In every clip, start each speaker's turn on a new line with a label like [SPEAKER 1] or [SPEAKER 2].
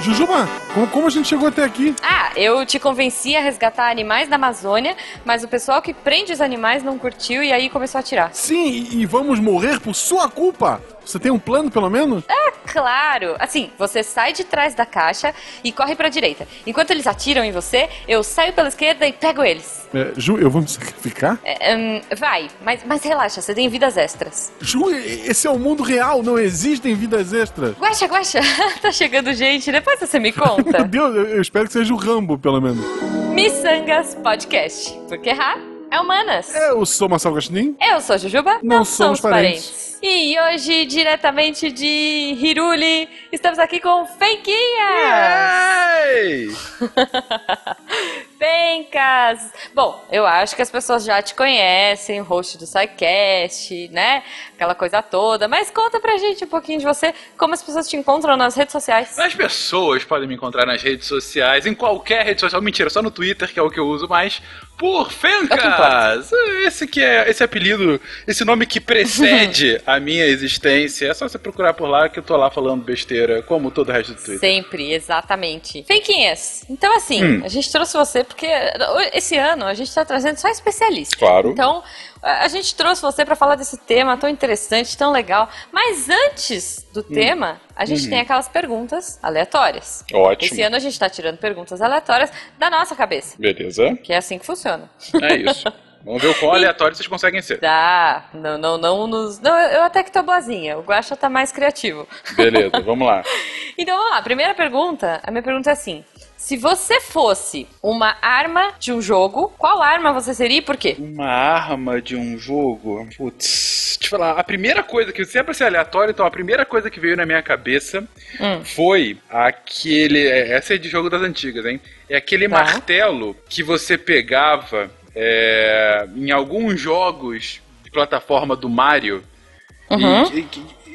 [SPEAKER 1] Jujuba, como, como a gente chegou até aqui?
[SPEAKER 2] Ah, eu te convenci a resgatar animais da Amazônia, mas o pessoal que prende os animais não curtiu e aí começou a atirar.
[SPEAKER 1] Sim, e, e vamos morrer por sua culpa. Você tem um plano, pelo menos?
[SPEAKER 2] É claro! Assim, você sai de trás da caixa e corre pra direita. Enquanto eles atiram em você, eu saio pela esquerda e pego eles.
[SPEAKER 1] É, Ju, eu vou me sacrificar?
[SPEAKER 2] É, hum, vai, mas, mas relaxa, você tem vidas extras.
[SPEAKER 1] Ju, esse é o mundo real, não existem vidas extras.
[SPEAKER 2] Guaxa, guaxa, tá chegando gente, depois você me
[SPEAKER 1] Meu
[SPEAKER 2] conta.
[SPEAKER 1] Deus, eu, eu espero que seja o Rambo, pelo menos.
[SPEAKER 2] Missangas Podcast, porque errar é humanas.
[SPEAKER 1] Eu sou Marcelo Gostin.
[SPEAKER 2] Eu sou a Jujuba,
[SPEAKER 1] Não somos parentes.
[SPEAKER 2] E hoje, diretamente de Hiruli, estamos aqui com Fenquinha! Fencas! Bom, eu acho que as pessoas já te conhecem, host do SciCast, né? Aquela coisa toda. Mas conta pra gente um pouquinho de você, como as pessoas te encontram nas redes sociais.
[SPEAKER 3] As pessoas podem me encontrar nas redes sociais, em qualquer rede social. Mentira, só no Twitter, que é o que eu uso mais. Por Fencas! Esse que é esse apelido, esse nome que precede a minha existência. É só você procurar por lá que eu tô lá falando besteira, como todo o resto do Twitter.
[SPEAKER 2] Sempre, exatamente. Fenquinhas, então assim,
[SPEAKER 3] Hum.
[SPEAKER 2] a gente trouxe você porque esse ano a gente tá trazendo só especialistas.
[SPEAKER 3] Claro.
[SPEAKER 2] Então, a gente trouxe você pra falar desse tema tão interessante, tão legal. Mas antes
[SPEAKER 3] Hum.
[SPEAKER 2] do tema, a gente
[SPEAKER 3] Uhum.
[SPEAKER 2] tem aquelas perguntas aleatórias.
[SPEAKER 3] Ótimo.
[SPEAKER 2] Esse ano a gente tá tirando perguntas aleatórias da nossa cabeça,
[SPEAKER 3] Beleza?
[SPEAKER 2] que é assim que funciona.
[SPEAKER 3] É isso. Vamos ver o quão aleatório vocês conseguem ser.
[SPEAKER 2] Tá, não, não, não nos. Não, eu até que tô boazinha. O Guaxa tá mais criativo.
[SPEAKER 3] Beleza, vamos lá.
[SPEAKER 2] Então vamos lá, primeira pergunta. A minha pergunta é assim: se você fosse uma arma de um jogo, qual arma você seria e por quê?
[SPEAKER 3] Uma arma de um jogo. Putz, deixa eu falar. A primeira coisa que sempre ser aleatório, então a primeira coisa que veio na minha cabeça
[SPEAKER 2] Hum.
[SPEAKER 3] foi aquele. é, Essa é de jogo das antigas, hein? É aquele
[SPEAKER 2] Tá.
[SPEAKER 3] martelo que você pegava é, em alguns jogos de plataforma do Mario.
[SPEAKER 2] Uhum.
[SPEAKER 3] E,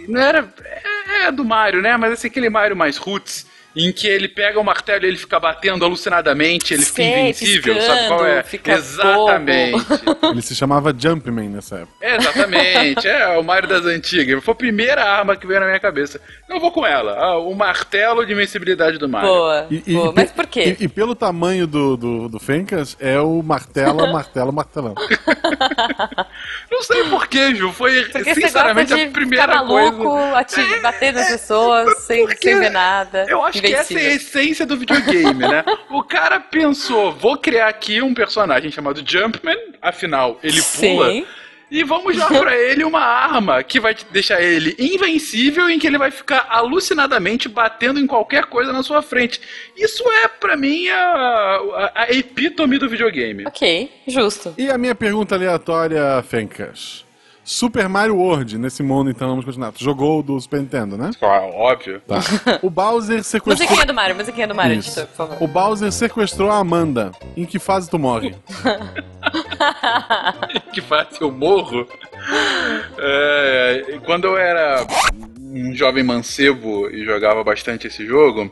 [SPEAKER 3] não era. É, é do Mario, né? Mas assim, aquele Mario mais roots. Em que ele pega o martelo e ele fica batendo alucinadamente, ele fica
[SPEAKER 2] Sei,
[SPEAKER 3] invencível, sabe qual é? Exatamente.
[SPEAKER 1] Ele se chamava Jumpman nessa época.
[SPEAKER 3] É, Exatamente, é o Mario das antigas. Foi a primeira arma que veio na minha cabeça. Eu vou com ela, ah, o martelo de invencibilidade do Mario.
[SPEAKER 2] Boa,
[SPEAKER 1] E, e-
[SPEAKER 2] boa.
[SPEAKER 1] e
[SPEAKER 2] Mas por quê?
[SPEAKER 1] E, e pelo tamanho do, do, do Fencas, é o martelo, martelo, martelão.
[SPEAKER 3] Não sei porquê, Ju. Foi
[SPEAKER 2] Porque você gosta
[SPEAKER 3] sinceramente
[SPEAKER 2] de
[SPEAKER 3] a primeira
[SPEAKER 2] ficar maluco,
[SPEAKER 3] coisa.
[SPEAKER 2] ati- bater nas pessoas sem, sem ver nada.
[SPEAKER 3] Eu acho que essa é a essência do videogame, né? O cara pensou, vou criar aqui um personagem chamado Jumpman, afinal, ele pula.
[SPEAKER 2] Sim.
[SPEAKER 3] E vamos dar pra ele uma arma que vai deixar ele invencível em que ele vai ficar alucinadamente batendo em qualquer coisa na sua frente. Isso é, pra mim, a, a, a epítome do videogame.
[SPEAKER 2] Ok, justo.
[SPEAKER 1] E a minha pergunta aleatória, Fencas. Super Mario World, nesse mundo, então, vamos continuar. Tu jogou o do Super Nintendo, né?
[SPEAKER 3] Ah, óbvio.
[SPEAKER 1] Tá. O Bowser sequestrou...
[SPEAKER 2] Musiquinha do Mario, musiquinha do Mario, editor, por favor.
[SPEAKER 1] O Bowser sequestrou a Amanda. Em que fase tu morre?
[SPEAKER 3] que faz eu morro. É, quando eu era um jovem mancebo e jogava bastante esse jogo,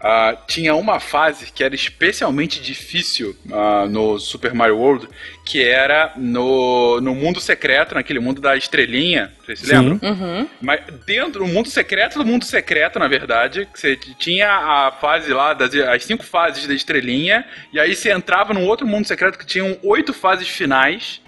[SPEAKER 3] ah, tinha uma fase que era especialmente difícil ah, no Super Mario World, que era no, no mundo secreto, naquele mundo da estrelinha. Vocês se lembram?
[SPEAKER 2] Uhum.
[SPEAKER 3] Mas dentro do mundo secreto do mundo secreto, na verdade, que você tinha a fase lá, das, as cinco fases da estrelinha, e aí você entrava num outro mundo secreto que tinham oito fases finais.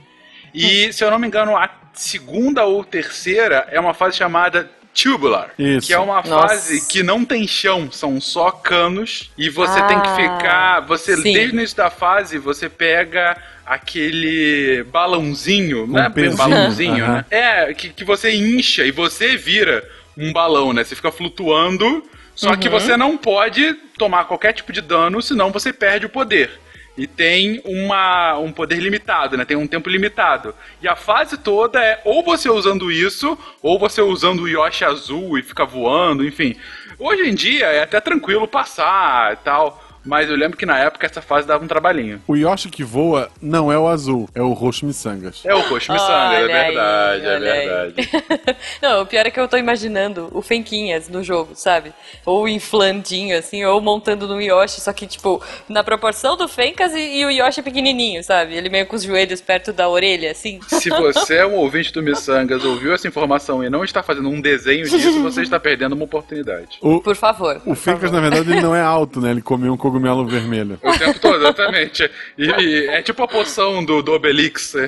[SPEAKER 3] E, se eu não me engano, a segunda ou terceira é uma fase chamada Tubular.
[SPEAKER 1] Isso.
[SPEAKER 3] Que é uma
[SPEAKER 2] Nossa.
[SPEAKER 3] fase que não tem chão, são só canos. E você tem que
[SPEAKER 2] Ah,
[SPEAKER 3] ficar. Você,
[SPEAKER 2] sim.
[SPEAKER 3] desde o início da fase, você pega aquele balãozinho, não é bem
[SPEAKER 1] pezinho,
[SPEAKER 3] balãozinho,
[SPEAKER 1] aham.
[SPEAKER 3] né? É, que, que você incha e você vira um balão, né? Você fica flutuando, só que você não pode tomar qualquer tipo de dano, senão você perde o poder. E tem uma, um poder limitado, né? Tem um tempo limitado. E a fase toda é ou você usando isso, ou você usando o Yoshi azul e fica voando, enfim. Hoje em dia é até tranquilo passar e tal. Mas eu lembro que na época essa fase dava um trabalhinho.
[SPEAKER 1] O Yoshi que voa não é o azul, é o roxo miçangas.
[SPEAKER 3] É o roxo miçanga, é
[SPEAKER 2] Olha aí,
[SPEAKER 3] verdade, é
[SPEAKER 2] olha aí.
[SPEAKER 3] verdade.
[SPEAKER 2] Não, o pior é que eu tô imaginando o Fenquinhas no jogo, sabe? Ou inflandinho, assim, ou montando no Yoshi, só que, tipo, na proporção do Fencas e, e o Yoshi pequenininho, sabe? Ele meio com os joelhos perto da orelha, assim.
[SPEAKER 3] Se você é um ouvinte do Missangas, ouviu essa informação e não está fazendo um desenho disso, você está perdendo uma oportunidade.
[SPEAKER 1] O,
[SPEAKER 2] Por favor.
[SPEAKER 1] o
[SPEAKER 2] por
[SPEAKER 1] Fencas,
[SPEAKER 2] favor.
[SPEAKER 1] na verdade, ele não é alto, né? Ele comeu um cogumelo vermelho.
[SPEAKER 3] O tempo todo, exatamente. E, e é tipo a poção do, do Obelix.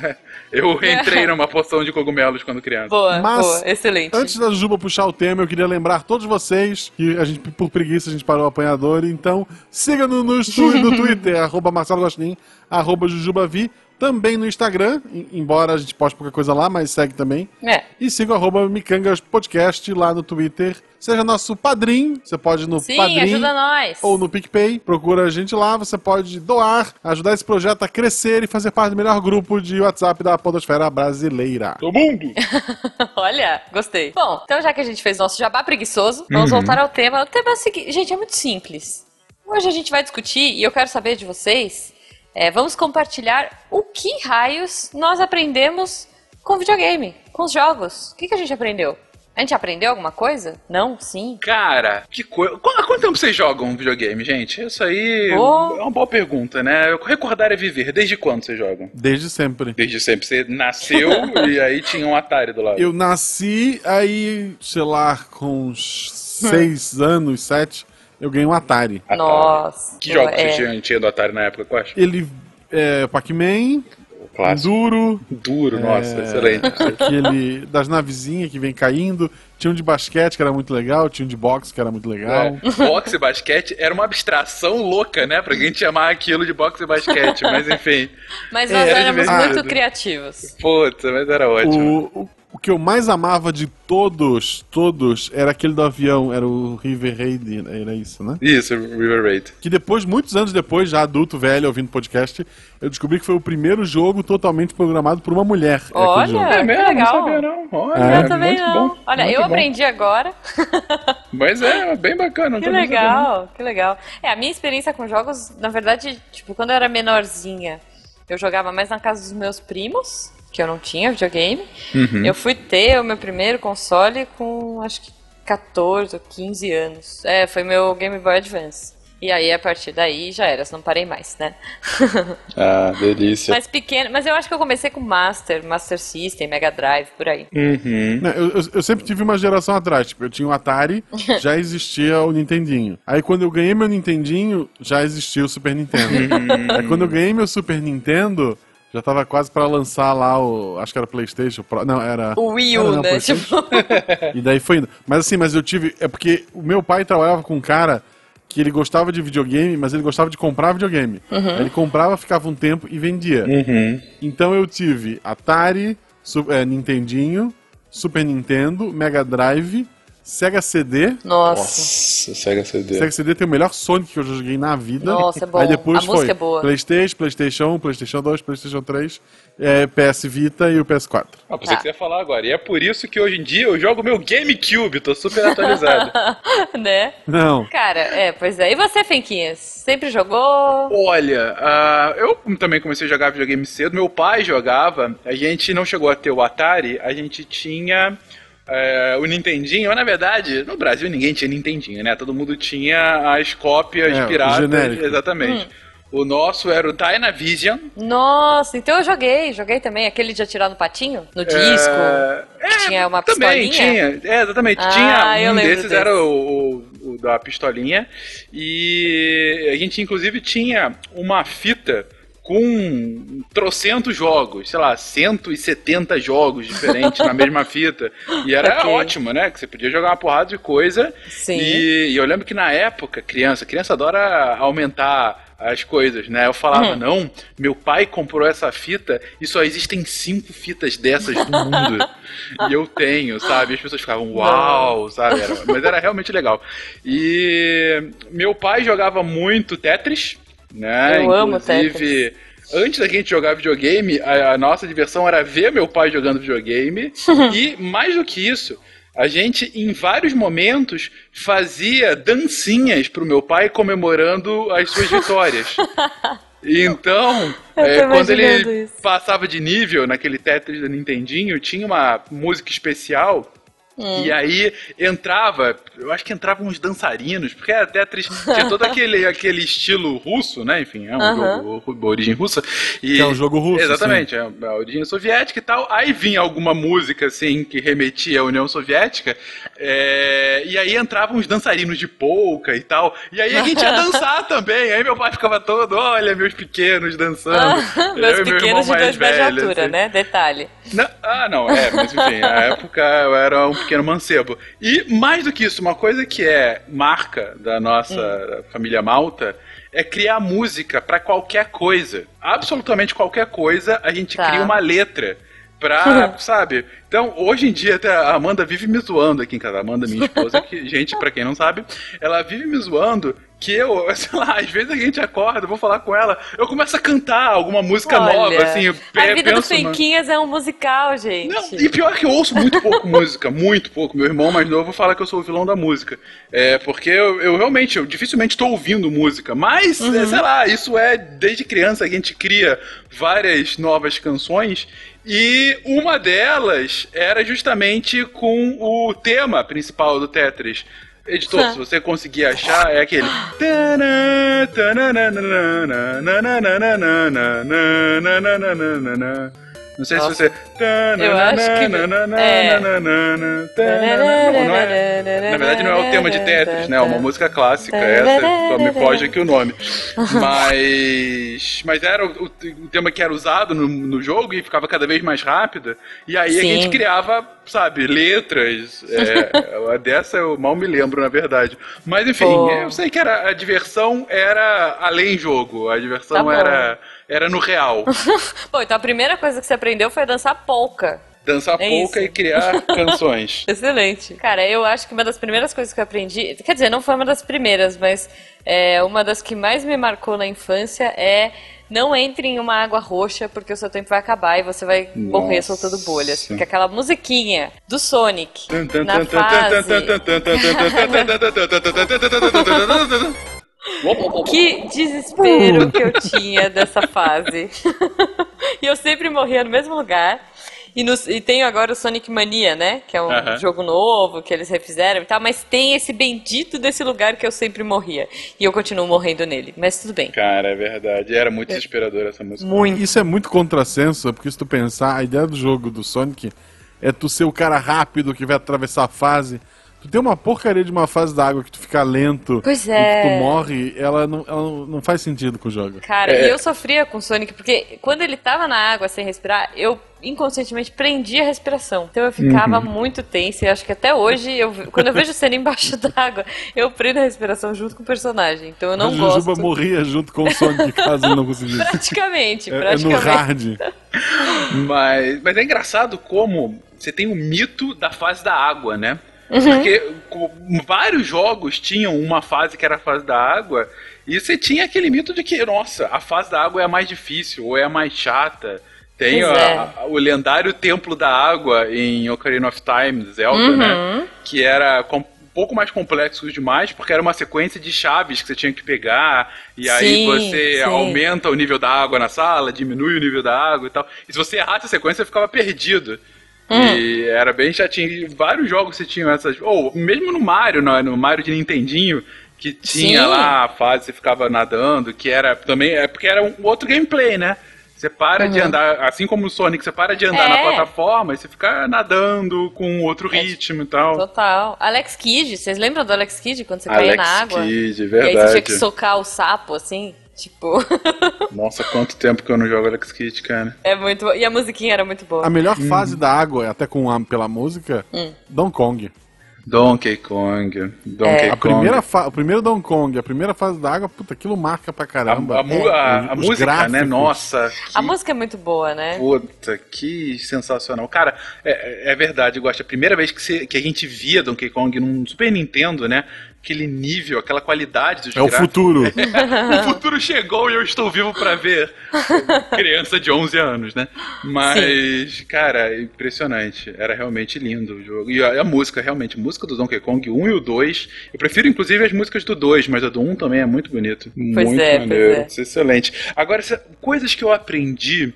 [SPEAKER 3] Eu entrei numa poção de cogumelos quando criança.
[SPEAKER 2] Boa,
[SPEAKER 1] Mas,
[SPEAKER 2] boa, excelente.
[SPEAKER 1] Antes da Juba puxar o tema, eu queria lembrar todos vocês que a gente, por preguiça, a gente parou o apanhador. Então, siga no, no, no Twitter, arroba Marcelo Gostin, arroba Jujubavi. Também no Instagram, em- embora a gente poste pouca coisa lá, mas segue também.
[SPEAKER 2] É.
[SPEAKER 1] E siga o arroba Micangas Podcast lá no Twitter. Seja nosso padrinho, você pode ir no
[SPEAKER 2] Sim,
[SPEAKER 1] padrinho
[SPEAKER 2] ajuda nós.
[SPEAKER 1] ou no PicPay, procura a gente lá, você pode doar, ajudar esse projeto a crescer e fazer parte do melhor grupo de WhatsApp da podosfera brasileira.
[SPEAKER 3] Todo mundo!
[SPEAKER 2] Olha, gostei. Bom, então já que a gente fez nosso jabá preguiçoso, vamos voltar ao tema. O tema é o seguinte, gente, é muito simples. Hoje a gente vai discutir e eu quero saber de vocês. É, vamos compartilhar o que raios nós aprendemos com videogame, com os jogos. O que, que a gente aprendeu? A gente aprendeu alguma coisa? Não? Sim?
[SPEAKER 3] Cara, que coisa. Qu- Há quanto tempo vocês jogam videogame, gente? Isso aí
[SPEAKER 2] Oh.
[SPEAKER 3] é uma boa pergunta, né? Recordar é viver. Desde quando vocês jogam?
[SPEAKER 1] Desde sempre.
[SPEAKER 3] Desde sempre. Você nasceu e aí tinha um Atari do lado.
[SPEAKER 1] Eu nasci, aí, sei lá, com uns seis anos, sete, eu ganhei um Atari.
[SPEAKER 3] Atari.
[SPEAKER 2] Nossa.
[SPEAKER 3] Que jogos
[SPEAKER 2] é.
[SPEAKER 3] vocês tinham, tinham do Atari na época, quais?
[SPEAKER 1] Ele é Pac-Man,
[SPEAKER 3] O clássico.
[SPEAKER 1] Enduro,
[SPEAKER 3] Duro, nossa,
[SPEAKER 1] é,
[SPEAKER 3] excelente.
[SPEAKER 1] aquele das navezinhas que vem caindo. Tinha um de basquete que era muito legal, tinha um de boxe que era muito legal.
[SPEAKER 3] É, boxe e basquete era uma abstração louca, né? Pra gente chamar aquilo de boxe e basquete, mas enfim.
[SPEAKER 2] Mas nós
[SPEAKER 3] É,
[SPEAKER 2] éramos muito criativos.
[SPEAKER 3] Puta, mas era ótimo.
[SPEAKER 1] O, o, o que eu mais amava de todos, todos, era aquele do avião, era o River Raid, era isso, né?
[SPEAKER 3] Isso, River Raid.
[SPEAKER 1] Que depois, muitos anos depois, já adulto, velho, ouvindo podcast, eu descobri que foi o primeiro jogo totalmente programado por uma mulher. é
[SPEAKER 2] Olha,
[SPEAKER 1] jogo.
[SPEAKER 2] É, que legal.
[SPEAKER 3] Não sabia não. Olha,
[SPEAKER 1] É.
[SPEAKER 2] Eu também
[SPEAKER 3] muito
[SPEAKER 2] não.
[SPEAKER 3] bom.
[SPEAKER 2] Olha,
[SPEAKER 3] muito
[SPEAKER 2] eu
[SPEAKER 3] bom.
[SPEAKER 2] aprendi agora.
[SPEAKER 3] Mas é, bem bacana.
[SPEAKER 2] Que legal, que legal. É, a minha experiência com jogos, na verdade, tipo, quando eu era menorzinha, eu jogava mais na casa dos meus primos, que eu não tinha videogame.
[SPEAKER 3] Uhum.
[SPEAKER 2] Eu fui ter o meu primeiro console com acho que 14 ou 15 anos. É, foi meu Game Boy Advance. E aí, a partir daí, já era, não parei mais, né?
[SPEAKER 3] Ah, delícia.
[SPEAKER 2] mas pequeno, mas eu acho que eu comecei com Master, Master System, Mega Drive, por aí.
[SPEAKER 3] Uhum.
[SPEAKER 1] Não, eu, eu- eu sempre tive uma geração atrás, tipo, eu tinha o Atari, já existia o Nintendinho. Aí quando eu ganhei meu Nintendinho, já existia o Super Nintendo. Aí quando eu ganhei meu Super Nintendo, já tava quase pra lançar lá o, acho que era PlayStation Pro, não, era
[SPEAKER 2] O Wii U,
[SPEAKER 1] não,
[SPEAKER 2] né? Tipo,
[SPEAKER 1] E daí foi indo. Mas assim, mas eu tive. É porque o meu pai trabalhava com um cara que ele gostava de videogame, mas ele gostava de comprar videogame. Ele comprava, ficava um tempo e vendia.
[SPEAKER 3] Uhum.
[SPEAKER 1] Então eu tive Atari, Su é, Nintendinho, Super Nintendo, Mega Drive, Sega CD.
[SPEAKER 2] nossa.
[SPEAKER 3] Nossa, Sega CD.
[SPEAKER 1] Sega CD tem o melhor Sonic que eu já joguei na vida.
[SPEAKER 2] Nossa, é bom.
[SPEAKER 1] Aí depois
[SPEAKER 2] A
[SPEAKER 1] foi
[SPEAKER 2] música é boa.
[SPEAKER 1] PlayStation, PlayStation 1, PlayStation 2, PlayStation 3, é, PS Vita e o PS4.
[SPEAKER 3] Ah,
[SPEAKER 2] Tá.
[SPEAKER 3] você ia falar agora. E é por isso que hoje em dia eu jogo meu GameCube, tô super atualizado.
[SPEAKER 2] né?
[SPEAKER 1] Não.
[SPEAKER 2] Cara, é, pois é. E você, Fenquinhas? Sempre jogou?
[SPEAKER 3] Olha, ah, eu também comecei a jogar videogame cedo. Meu pai jogava. A gente não chegou a ter o Atari, a gente tinha é, o Nintendinho. Mas, na verdade, no Brasil ninguém tinha Nintendinho, né? Todo mundo tinha as cópias
[SPEAKER 1] É, o
[SPEAKER 3] piratas. Exatamente. O nosso era o Dynavision.
[SPEAKER 2] Nossa, então eu joguei, joguei também. Aquele de atirar no patinho, no disco.
[SPEAKER 3] É,
[SPEAKER 2] que tinha uma
[SPEAKER 3] também
[SPEAKER 2] pistolinha?
[SPEAKER 3] tinha. É, exatamente.
[SPEAKER 2] Ah,
[SPEAKER 3] tinha
[SPEAKER 2] eu
[SPEAKER 3] um desses
[SPEAKER 2] desse.
[SPEAKER 3] era o, o- o da pistolinha e a gente inclusive tinha uma fita com trocentos jogos, sei lá, 170 jogos diferentes na mesma fita. E era
[SPEAKER 2] Ok.
[SPEAKER 3] ótimo, né? Que você podia jogar uma porrada de coisa.
[SPEAKER 2] Sim.
[SPEAKER 3] E, e eu lembro que na época, criança, criança adora aumentar as coisas, né? Eu falava,
[SPEAKER 2] Uhum.
[SPEAKER 3] não, meu pai comprou essa fita e só existem cinco fitas dessas no mundo. e eu tenho, sabe? E as pessoas ficavam, uau, sabe? Era- mas era realmente legal. E meu pai jogava muito Tetris, né?
[SPEAKER 2] Eu amo
[SPEAKER 3] Inclusive, Antes da gente jogar videogame, a, a nossa diversão era ver meu pai jogando videogame. e, mais do que isso, a gente, em vários momentos, fazia dancinhas pro meu pai comemorando as suas vitórias. Então, é, quando ele isso. passava de nível naquele Tetris do Nintendinho, tinha uma música especial Hum. E aí entrava, eu acho que entravam uns dançarinos, porque a Tetris tinha todo aquele, aquele estilo russo, né? Enfim, é um uh -huh. jogo de origem russa.
[SPEAKER 1] E, é um jogo russo.
[SPEAKER 3] Exatamente, sim. é a origem soviética e tal. Aí vinha alguma música assim que remetia à União Soviética, é, e aí entravam uns dançarinos de polka e tal. E aí a gente ia dançar também. Aí meu pai ficava todo, olha, meus pequenos dançando.
[SPEAKER 2] meus pequenos de dois metros de altura, assim. né? Detalhe.
[SPEAKER 3] Não, ah, não, é, mas enfim, na época eu era um pequeno mancebo. E mais do que isso, uma coisa que é marca da nossa hum. família Malta é criar música para qualquer coisa. Absolutamente qualquer coisa, a gente tá. cria uma letra pra, sabe? Então, hoje em dia, até a Amanda vive me zoando aqui em casa. A Amanda, minha esposa, que, gente, para quem não sabe, ela vive me zoando que eu, sei lá, às vezes a gente acorda, vou falar com ela, eu começo a cantar alguma música Olha, nova, assim. Eu
[SPEAKER 2] a vida do Fenquinhas é um musical, gente. Não,
[SPEAKER 3] e pior que eu ouço muito pouco música, muito pouco. Meu irmão mais novo fala que eu sou o vilão da música. É, porque eu, eu realmente, eu dificilmente estou ouvindo música, mas, uhum. é, sei lá, isso é desde criança a gente cria várias novas canções e uma delas era justamente com o tema principal do Tetris. Editor, se você conseguir achar, é aquele. Não sei Nossa. se você.
[SPEAKER 2] Eu acho que. É.
[SPEAKER 3] Não, é... Na verdade, não é o tema de Tetris, né? É uma música clássica. Essa só me foge aqui o nome. Mas. Mas era o, o tema que era usado no, no jogo e ficava cada vez mais rápido. E aí Sim. a gente criava, sabe, letras. É, dessa eu mal me lembro, na verdade. Mas enfim, Pô. eu sei que era, a diversão era além jogo. A diversão tá era era no real.
[SPEAKER 2] Bom, então a primeira coisa que você aprendeu foi dançar polka.
[SPEAKER 3] Dançar é polka isso. e criar canções.
[SPEAKER 2] Excelente. Cara, eu acho que uma das primeiras coisas que eu aprendi, quer dizer, não foi uma das primeiras, mas é, uma das que mais me marcou na infância é não entre em uma água roxa porque o seu tempo vai acabar e você vai Nossa. morrer soltando bolhas. Porque aquela musiquinha do Sonic na fase... Que desespero que eu tinha dessa fase. e eu sempre morria no mesmo lugar. E, no, e tenho agora o Sonic Mania, né? Que é um uh -huh. jogo novo que eles refizeram e tal, mas tem esse bendito desse lugar que eu sempre morria. E eu continuo morrendo nele, mas tudo bem.
[SPEAKER 3] Cara, é verdade. Era muito desesperador essa música.
[SPEAKER 1] Muito. Isso é muito contrassenso, porque se tu pensar, a ideia do jogo do Sonic é tu ser o cara rápido que vai atravessar a fase. Tu tem uma porcaria de uma fase da água que tu fica lento
[SPEAKER 2] pois
[SPEAKER 1] é. e que tu morre, ela não, ela não faz sentido com o jogo.
[SPEAKER 2] Cara, é. e eu sofria com o Sonic, porque quando ele tava na água sem respirar, eu inconscientemente prendia a respiração. Então eu ficava uhum. muito tensa e acho que até hoje, eu, quando eu vejo cena embaixo d'água, eu prendo a respiração junto com o personagem. Então eu não a gosto. A
[SPEAKER 1] Jujuba morria junto com o Sonic caso ele não conseguisse.
[SPEAKER 2] praticamente, praticamente. É,
[SPEAKER 1] é no hard.
[SPEAKER 3] mas, mas é engraçado como você tem o mito da fase da água, né? Uhum. Porque vários jogos tinham uma fase que era a fase da água, e você tinha aquele mito de que, nossa, a fase da água é a mais difícil, ou é a mais chata. Tem a, é. a, o lendário Templo da Água em Ocarina of Time, Zelda, né? uhum. né? Que era um pouco mais complexo demais, porque era uma sequência de chaves que você tinha que pegar, e aí sim, você sim. aumenta o nível da água na sala, diminui o nível da água e tal. E se você errasse a sequência, você ficava perdido. Hum. E era bem chatinho. Vários jogos você tinha essas. Ou mesmo no Mario, no, no Mario de Nintendinho, que tinha Sim. lá a fase, você ficava nadando, que era também. É porque era um outro gameplay, né? Você para uhum. de andar, assim como o Sonic, você para de andar é. na plataforma e você fica nadando com outro é, ritmo e tal.
[SPEAKER 2] Total. Alex Kidd, vocês lembram do Alex Kidd quando você Alex caía na água?
[SPEAKER 3] Alex Kidd, verdade.
[SPEAKER 2] E aí você tinha que socar o sapo, assim? Tipo.
[SPEAKER 3] Nossa, quanto tempo que eu não jogo Alex Kidd, cara.
[SPEAKER 2] É muito E a musiquinha era muito boa.
[SPEAKER 1] A melhor hum. fase da água, até com a, pela música, hum. Donkey Kong.
[SPEAKER 3] Donkey Kong. Donkey
[SPEAKER 1] é. a Kong. Primeira fa... O primeiro Donkey Kong, a primeira fase da água, puta, aquilo marca pra caramba.
[SPEAKER 3] A, a, é. a, a música, né? gráficos. né? Nossa.
[SPEAKER 2] Que... A música é muito boa, né?
[SPEAKER 3] Puta, que sensacional. Cara, é, é verdade, eu gosto. A primeira vez que, você, que a gente via Donkey Kong num Super Nintendo, né? Aquele nível, aquela qualidade dos
[SPEAKER 1] É o
[SPEAKER 3] gráficos.
[SPEAKER 1] futuro.
[SPEAKER 3] o futuro chegou e eu estou vivo pra ver. Criança de 11 anos, né? Mas, cara, é impressionante. Era realmente lindo o jogo. E a, a música, realmente, a música do Donkey Kong 1 e o 2. Eu prefiro, inclusive, as músicas do 2, mas a do 1 também é muito bonito.
[SPEAKER 2] Pois
[SPEAKER 3] muito
[SPEAKER 2] é,
[SPEAKER 3] maneiro.
[SPEAKER 2] pois é.
[SPEAKER 3] Excelente. Agora, coisas que eu aprendi.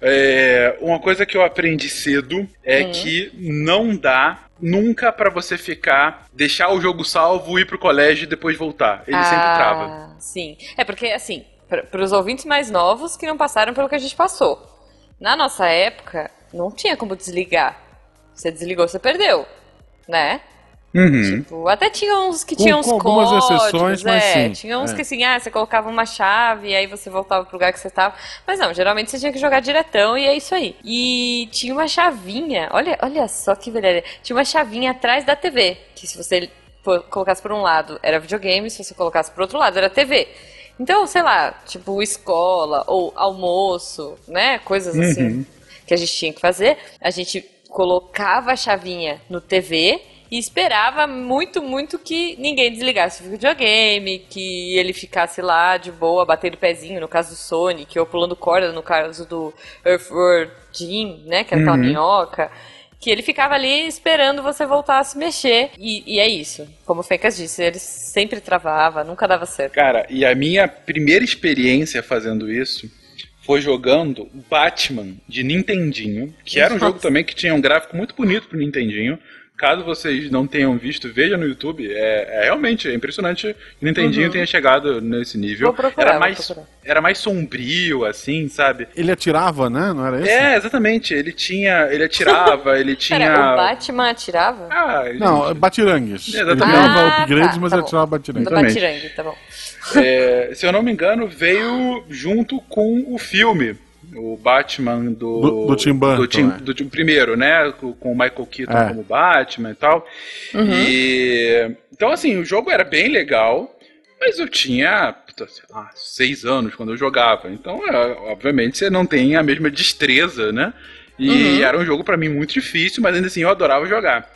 [SPEAKER 3] é, uma coisa que eu aprendi cedo é
[SPEAKER 2] Hum.
[SPEAKER 3] que não dá nunca pra você ficar, deixar o jogo salvo, ir pro colégio e depois voltar. Ele sempre trava.
[SPEAKER 2] Ah, Sim. É porque, assim, para os ouvintes mais novos que não passaram pelo que a gente passou. Na nossa época, não tinha como desligar. Você desligou, você perdeu. Né?
[SPEAKER 3] Uhum.
[SPEAKER 2] Tipo, até tinha uns que tinham uns
[SPEAKER 1] algumas
[SPEAKER 2] códigos,
[SPEAKER 1] exceções, mas
[SPEAKER 2] é,
[SPEAKER 1] sim,
[SPEAKER 2] Tinha uns
[SPEAKER 1] é.
[SPEAKER 2] que assim, ah, você colocava uma chave e aí você voltava pro lugar que você tava. Mas não, geralmente você tinha que jogar diretão e é isso aí. E tinha uma chavinha, olha, olha só que velharia. Tinha uma chavinha atrás da TV, que se você colocasse por um lado era videogame, se você colocasse por outro lado era TV. Então, sei lá, tipo escola ou almoço, né? Coisas assim que a gente tinha que fazer. A gente colocava a chavinha no TV e esperava muito, muito que ninguém desligasse o videogame, que ele ficasse lá de boa, batendo pezinho, no caso do Sonic, ou pulando corda, no caso do Earthworm Jim, né? Que era aquela minhoca. Que ele ficava ali esperando você voltar a se mexer. E, e é isso. Como o Fencas disse, ele sempre travava, nunca dava certo.
[SPEAKER 3] Cara, e a minha primeira experiência fazendo isso foi jogando Batman de Nintendinho, que era um
[SPEAKER 2] Nossa.
[SPEAKER 3] jogo também que tinha um gráfico muito bonito pro Nintendinho. Caso vocês não tenham visto, veja no YouTube. É, é realmente é impressionante que o Nintendinho tenha chegado nesse nível.
[SPEAKER 2] Vou procurar,
[SPEAKER 3] era
[SPEAKER 2] vou
[SPEAKER 3] mais
[SPEAKER 2] procurar.
[SPEAKER 3] era mais sombrio assim, sabe?
[SPEAKER 1] Ele atirava, né? Não era esse?
[SPEAKER 3] É, exatamente. Ele tinha, ele atirava, ele tinha
[SPEAKER 2] Pera, o Batman atirava?
[SPEAKER 3] Ah,
[SPEAKER 1] Não, batirangues. Ele
[SPEAKER 3] Exatamente.
[SPEAKER 1] dava
[SPEAKER 2] Ah,
[SPEAKER 1] upgrades,
[SPEAKER 2] tá,
[SPEAKER 1] mas
[SPEAKER 2] tá
[SPEAKER 1] ele atirava.
[SPEAKER 3] Exatamente.
[SPEAKER 2] Batirangue, tá bom.
[SPEAKER 3] É, se eu não me engano, veio junto com o filme. O Batman do.
[SPEAKER 1] Do- do Tim Burton,
[SPEAKER 3] Do, Tim-
[SPEAKER 1] é.
[SPEAKER 3] do Tim- primeiro, né? Com, com o Michael Keaton
[SPEAKER 1] É.
[SPEAKER 3] como Batman e tal. E. Então, assim, o jogo era bem legal, mas eu tinha. sei lá, seis anos quando eu jogava. Então, é, obviamente, você não tem a mesma destreza, né? E era um jogo pra mim muito difícil, mas ainda assim eu adorava jogar.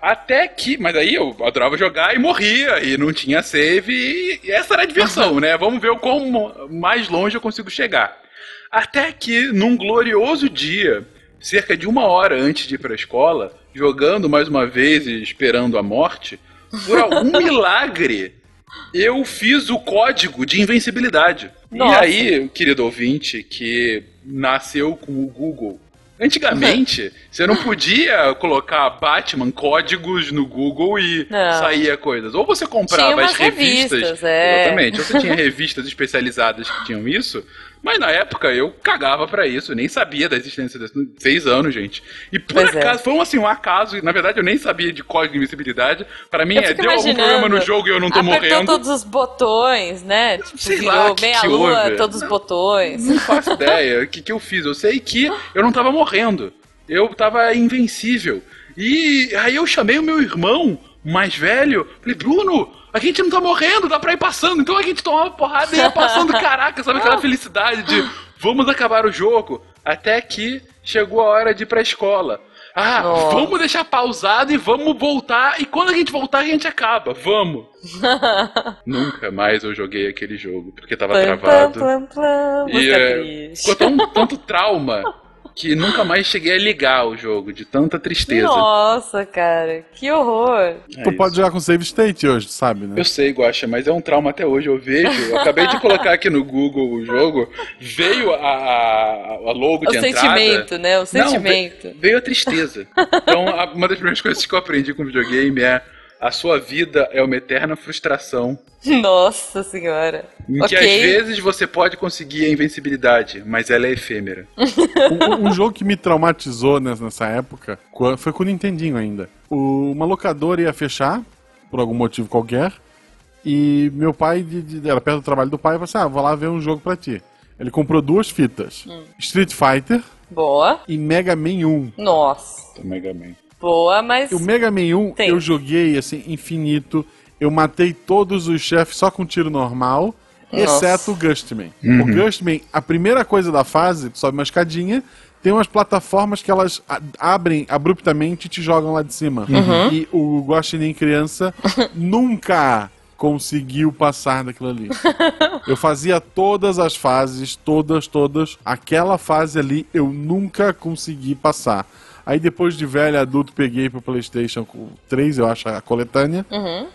[SPEAKER 3] Até que, mas aí eu adorava jogar e morria, e não tinha save, e, e essa era a diversão, né? Vamos ver o como mais longe eu consigo chegar. Até que, num glorioso dia, cerca de uma hora antes de ir pra escola, jogando mais uma vez e esperando a morte, por algum milagre, eu fiz o código de invencibilidade.
[SPEAKER 2] Nossa.
[SPEAKER 3] E aí, querido ouvinte, que nasceu com o Google. Antigamente, você não podia colocar Batman códigos no Google e
[SPEAKER 2] Não.
[SPEAKER 3] saía coisas. Ou você comprava as revistas.
[SPEAKER 2] revistas, é.
[SPEAKER 3] Exatamente. Ou você tinha revistas especializadas que tinham isso. Mas na época eu cagava pra isso, eu nem sabia da existência desse. Seis anos, gente. E por
[SPEAKER 2] Pois é.
[SPEAKER 3] acaso, foi um, assim, um acaso. Na verdade, eu nem sabia de código de invencibilidade. Pra mim, é, deu algum problema no jogo e eu não tô
[SPEAKER 2] Apertou
[SPEAKER 3] morrendo.
[SPEAKER 2] todos os botões, né? Tipo,
[SPEAKER 3] Sei
[SPEAKER 2] virou
[SPEAKER 3] lá, que
[SPEAKER 2] meia
[SPEAKER 3] que
[SPEAKER 2] lua,
[SPEAKER 3] houve.
[SPEAKER 2] todos os botões.
[SPEAKER 3] Não faço ideia. O que, que eu fiz? Eu sei que eu não tava morrendo. Eu tava invencível. E aí eu chamei o meu irmão mais velho. Falei, Bruno, a gente não tá morrendo, dá pra ir passando. Então a gente tomava porrada e ia passando. Caraca, sabe aquela felicidade de vamos acabar o jogo? Até que chegou a hora de ir pra escola. Ah,
[SPEAKER 2] Nossa.
[SPEAKER 3] vamos deixar pausado e vamos voltar. E quando a gente voltar, a gente acaba. Vamos. Nunca mais eu joguei aquele jogo, porque tava
[SPEAKER 2] Plam,
[SPEAKER 3] travado.
[SPEAKER 2] plam, plam, plam.
[SPEAKER 3] E é, ficou tão, tanto trauma que nunca mais cheguei a ligar o jogo, de tanta tristeza.
[SPEAKER 2] Nossa, cara, que horror.
[SPEAKER 3] É
[SPEAKER 1] Tu
[SPEAKER 3] isso.
[SPEAKER 1] pode jogar com save state hoje, sabe, né?
[SPEAKER 3] Eu sei, Guaxa, mas é um trauma até hoje. Eu vejo, eu acabei de colocar aqui no Google o jogo, veio a, a, a logo
[SPEAKER 2] O
[SPEAKER 3] de entrada.
[SPEAKER 2] sentimento, né? O
[SPEAKER 3] Não,
[SPEAKER 2] sentimento.
[SPEAKER 3] ve- veio a tristeza. Então, uma das primeiras coisas que eu aprendi com videogame é a sua vida é uma eterna frustração.
[SPEAKER 2] Nossa senhora.
[SPEAKER 3] Em que às vezes você pode conseguir a invencibilidade, mas ela é efêmera.
[SPEAKER 1] Um, um jogo que me traumatizou nessa, época foi com o Nintendinho ainda. O- uma locadora ia fechar, por algum motivo qualquer, e meu pai, de- de- era perto do trabalho do pai, falou assim: ah, vou lá ver um jogo pra ti. Ele comprou duas fitas: Street Fighter
[SPEAKER 2] Boa.
[SPEAKER 1] e Mega Man 1.
[SPEAKER 2] Nossa.
[SPEAKER 3] Mega Man.
[SPEAKER 2] Boa, mas.
[SPEAKER 1] O Mega Man 1
[SPEAKER 2] Tem.
[SPEAKER 1] eu joguei assim, infinito. Eu matei todos os chefes só com tiro normal,
[SPEAKER 2] Nossa.
[SPEAKER 1] exceto o Gustman. O Gustman, a primeira coisa da fase, tu sobe uma escadinha, tem umas plataformas que elas abrem abruptamente e te jogam lá de cima. E o Guaxinim criança nunca conseguiu passar daquilo ali. Eu fazia todas as fases, todas, todas. Aquela fase ali eu nunca consegui passar. Aí depois de velho adulto peguei pro PlayStation 3, eu acho, a coletânea,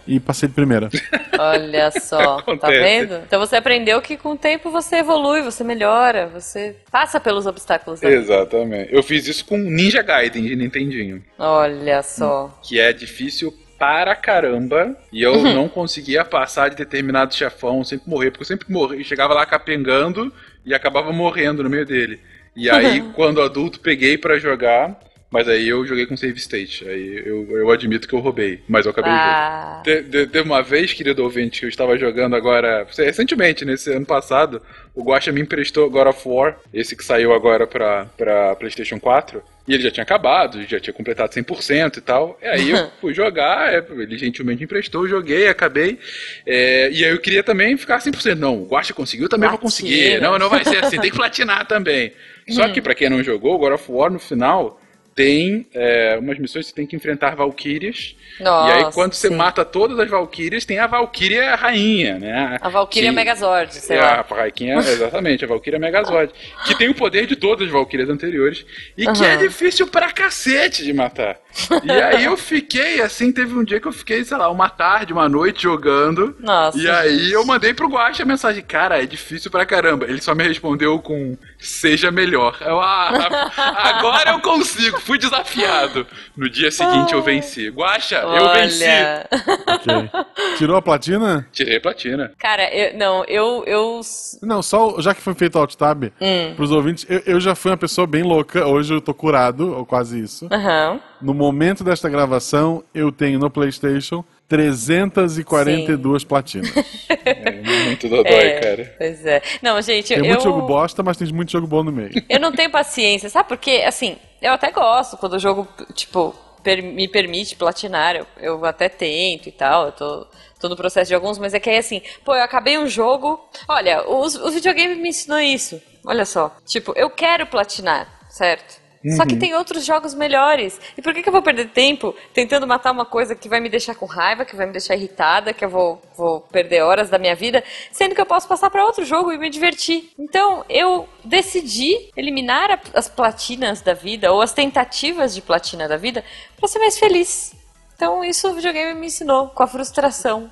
[SPEAKER 1] e passei de primeira.
[SPEAKER 2] Olha só, tá vendo? Então você aprendeu que com o tempo você evolui, você melhora, você passa pelos obstáculos vida.
[SPEAKER 3] Exatamente. Eu fiz isso com Ninja Gaiden de Nintendinho,
[SPEAKER 2] Olha só.
[SPEAKER 3] que é difícil para caramba, e eu não conseguia passar de determinado chefão, sempre morrer, porque eu sempre morri, chegava lá capengando e acabava morrendo no meio dele. E aí, quando adulto, peguei pra jogar, mas aí eu joguei com save state. Aí eu, eu admito que eu roubei, mas eu acabei o jogo.
[SPEAKER 2] Ah,
[SPEAKER 3] de- Teve uma vez, querido ouvinte, que eu estava jogando agora, recentemente, nesse ano passado, o Guaxa me emprestou God of War, esse que saiu agora pra, pra PlayStation 4, e ele já tinha acabado, já tinha completado 100% e tal. E aí eu fui jogar, é, ele gentilmente emprestou, joguei, acabei. é, e aí eu queria também ficar 100%. Não, o Guaxa conseguiu, também vou
[SPEAKER 2] Platina.
[SPEAKER 3] conseguir. Não, não vai ser assim, tem que platinar também. Só que pra quem não jogou, o God of War no final tem é, umas missões que você tem que enfrentar valquírias.
[SPEAKER 2] Nossa,
[SPEAKER 3] e aí, quando você
[SPEAKER 2] sim.
[SPEAKER 3] mata todas as Valkyrias, tem a Valkyria rainha, né?
[SPEAKER 2] A Valkyria
[SPEAKER 3] Que-
[SPEAKER 2] Megazord, sei
[SPEAKER 3] é,
[SPEAKER 2] lá.
[SPEAKER 3] A rainha, exatamente, a Valkyria Megazord. que tem o poder de todas as Valkyrias anteriores. E que
[SPEAKER 2] Aham.
[SPEAKER 3] é difícil pra cacete de matar. E aí eu fiquei, assim, teve um dia que eu fiquei, sei lá, uma tarde, uma noite jogando.
[SPEAKER 2] Nossa,
[SPEAKER 3] E aí
[SPEAKER 2] gente.
[SPEAKER 3] eu mandei pro Guacha a mensagem, cara, é difícil pra caramba. Ele só me respondeu com seja melhor. Eu, ah, agora eu consigo, fui desafiado. No dia seguinte eu venci. Guacha, eu venci.
[SPEAKER 2] Olha.
[SPEAKER 1] Ok. Tirou a platina?
[SPEAKER 3] Tirei platina.
[SPEAKER 2] Cara, eu, não, eu, eu.
[SPEAKER 1] Não, só já que foi feito o alt tab,
[SPEAKER 2] Hum.
[SPEAKER 1] pros ouvintes, eu, eu já fui uma pessoa bem louca, hoje eu tô curado, ou quase isso.
[SPEAKER 2] Aham.
[SPEAKER 1] No momento desta gravação, eu tenho no PlayStation 342 platinas.
[SPEAKER 3] É muito dodói,
[SPEAKER 2] É,
[SPEAKER 3] cara.
[SPEAKER 2] Pois é. Não, gente,
[SPEAKER 1] Tem
[SPEAKER 2] eu.
[SPEAKER 1] muito jogo bosta, mas tem muito jogo bom no meio.
[SPEAKER 2] Eu não tenho paciência, sabe? Porque, assim, eu até gosto quando o jogo, tipo, per- me permite platinar. Eu, eu até tento e tal. Eu tô, tô no processo de alguns, mas é que aí, assim, pô, eu acabei um jogo. Olha, os, os videogames me ensinou isso. Olha só. Tipo, eu quero platinar, certo? Só que tem outros jogos melhores. E por que, que eu vou perder tempo tentando matar uma coisa que vai me deixar com raiva, que vai me deixar irritada, que eu vou, vou perder horas da minha vida, sendo que eu posso passar para outro jogo e me divertir? Então, eu decidi eliminar a- as platinas da vida, ou as tentativas de platina da vida, para ser mais feliz. Então, isso o videogame me ensinou, com a frustração.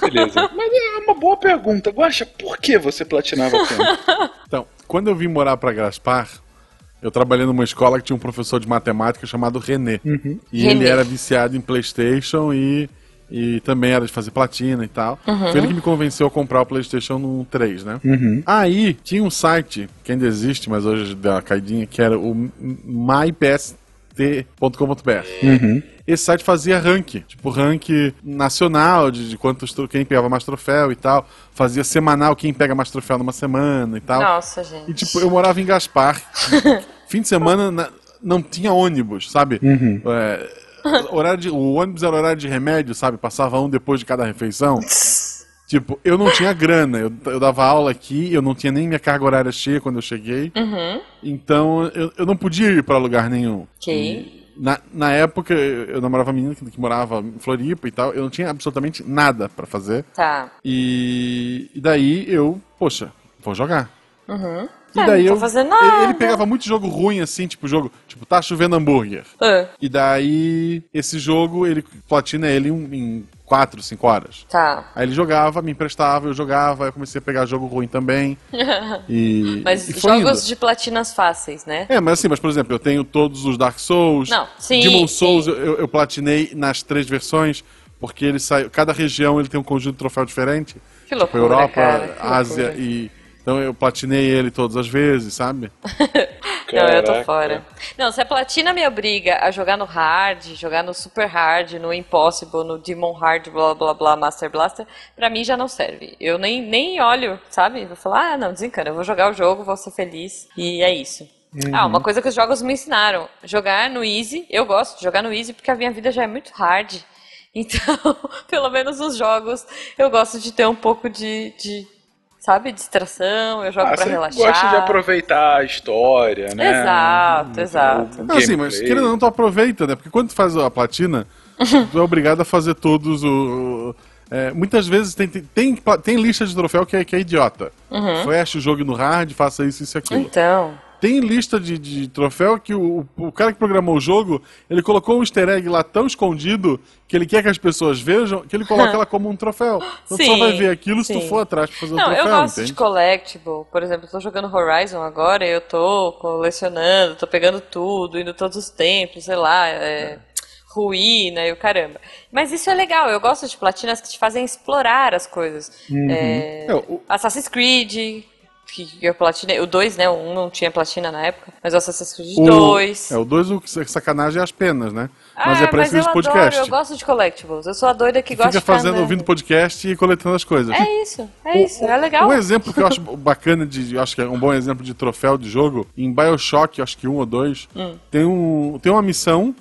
[SPEAKER 3] Beleza. Mas é uma boa pergunta. Guacha, por que você platinava tanto?
[SPEAKER 1] Então, quando eu vim morar pra Gaspar, eu trabalhei numa escola que tinha um professor de matemática chamado René. E
[SPEAKER 2] René.
[SPEAKER 1] ele era viciado em PlayStation e, e também era de fazer platina e tal. Foi ele que me convenceu a comprar o PlayStation no 3, né? Aí tinha um site, que ainda existe, mas hoje deu uma caidinha, que era o mypst.com.br. Esse site fazia rank, tipo rank nacional, de, de quantos quem pegava mais troféu e tal. Fazia semanal quem pega mais troféu numa semana e tal.
[SPEAKER 2] Nossa, gente.
[SPEAKER 1] E tipo, eu morava em Gaspar. Fim de semana na- não tinha ônibus, sabe? É, horário de- o ônibus era horário de remédio, sabe? Passava um depois de cada refeição. Tipo, eu não tinha grana. Eu, eu dava aula aqui, eu não tinha nem minha carga horária cheia quando eu cheguei. Então eu, eu não podia ir pra lugar nenhum.
[SPEAKER 2] Ok.
[SPEAKER 1] Na, na época, eu namorava uma menina que, que morava em Floripa e tal. Eu não tinha absolutamente nada pra fazer.
[SPEAKER 2] Tá.
[SPEAKER 1] E, e daí eu, poxa, vou jogar.
[SPEAKER 2] Uhum.
[SPEAKER 1] E
[SPEAKER 2] É,
[SPEAKER 1] daí eu. ele-
[SPEAKER 2] nada.
[SPEAKER 1] Ele pegava muito jogo ruim, assim, tipo, jogo. Tipo, tá chovendo hambúrguer.
[SPEAKER 2] Ah,
[SPEAKER 1] E daí, esse jogo, ele platina ele em, 4, 5 horas.
[SPEAKER 2] tá.
[SPEAKER 1] Aí ele jogava, me emprestava, eu jogava, aí eu comecei a pegar jogo ruim também. e.
[SPEAKER 2] Mas
[SPEAKER 1] e
[SPEAKER 2] jogos
[SPEAKER 1] indo.
[SPEAKER 2] de platinas fáceis, né?
[SPEAKER 1] É, mas assim, mas por exemplo, eu tenho todos os Dark Souls.
[SPEAKER 2] Não, sim,
[SPEAKER 1] Demon
[SPEAKER 2] sim.
[SPEAKER 1] Souls eu, eu- platinei nas três versões, porque ele sai. Cada região ele tem um conjunto de troféu diferente.
[SPEAKER 2] Que
[SPEAKER 1] tipo,
[SPEAKER 2] loucura,
[SPEAKER 1] Europa,
[SPEAKER 2] cara, que
[SPEAKER 1] Ásia
[SPEAKER 2] loucura.
[SPEAKER 1] e. Então eu platinei ele todas as vezes, sabe?
[SPEAKER 2] Não, eu tô
[SPEAKER 3] Caraca.
[SPEAKER 2] fora. Não, se a platina me obriga a jogar no hard, jogar no super hard, no impossible, no demon hard, blá blá blá, master blaster, pra mim já não serve. Eu nem, nem olho, sabe? Vou falar, ah, não, desencana, eu vou jogar o jogo, vou ser feliz. E é isso. Ah, uma coisa que os jogos me ensinaram, jogar no easy, eu gosto de jogar no easy porque a minha vida já é muito hard. Então, pelo menos nos jogos, eu gosto de ter um pouco de, de sabe? Distração, eu jogo
[SPEAKER 3] Ah,
[SPEAKER 2] pra
[SPEAKER 3] você
[SPEAKER 2] relaxar.
[SPEAKER 3] gosta de aproveitar a história, né?
[SPEAKER 2] Exato, exato.
[SPEAKER 3] O
[SPEAKER 1] Não, sim, mas querendo ou não, tu aproveita, né? Porque quando tu faz a platina, tu é obrigado a fazer todos o. é, muitas vezes tem, tem, tem, lista de troféu que é, que é idiota. Fecha o jogo no hard, faça isso, isso e aquilo.
[SPEAKER 2] Então.
[SPEAKER 1] Tem lista de, de troféu que o, o cara que programou o jogo, ele colocou um easter egg lá tão escondido que ele quer que as pessoas vejam, que ele coloca ela como um troféu. Então tu só
[SPEAKER 2] Sim,
[SPEAKER 1] vai ver aquilo se
[SPEAKER 2] sim.
[SPEAKER 1] tu for atrás pra fazer o
[SPEAKER 2] Não,
[SPEAKER 1] troféu,
[SPEAKER 2] eu gosto
[SPEAKER 1] entende?
[SPEAKER 2] de collectible. Por exemplo, eu tô jogando Horizon agora e eu tô colecionando, tô pegando tudo, indo todos os templos, sei lá, é, ruína e o caramba. Mas isso é legal, eu gosto de platinas que te fazem explorar as coisas. É,
[SPEAKER 1] É, o-
[SPEAKER 2] Assassin's Creed, que eu platinei, o 2, né? O 1 não tinha platina na época, mas o Assassin's Creed
[SPEAKER 1] O-
[SPEAKER 2] 2.
[SPEAKER 1] É, o 2, o sacanagem é as penas, né?
[SPEAKER 2] Ah,
[SPEAKER 1] Mas é pra isso
[SPEAKER 2] eu
[SPEAKER 1] esse
[SPEAKER 2] adoro,
[SPEAKER 1] podcast.
[SPEAKER 2] eu gosto de collectibles. Eu sou a doida que gosta
[SPEAKER 1] Fica
[SPEAKER 2] de ficar
[SPEAKER 1] fazendo,
[SPEAKER 2] andando.
[SPEAKER 1] ouvindo podcast e coletando as coisas.
[SPEAKER 2] É isso, é isso, é legal.
[SPEAKER 1] Um exemplo que eu acho bacana, de, acho que é um bom exemplo de troféu de jogo, em Bioshock, acho que um ou dois,
[SPEAKER 2] Hum.
[SPEAKER 1] tem, um, tem uma missão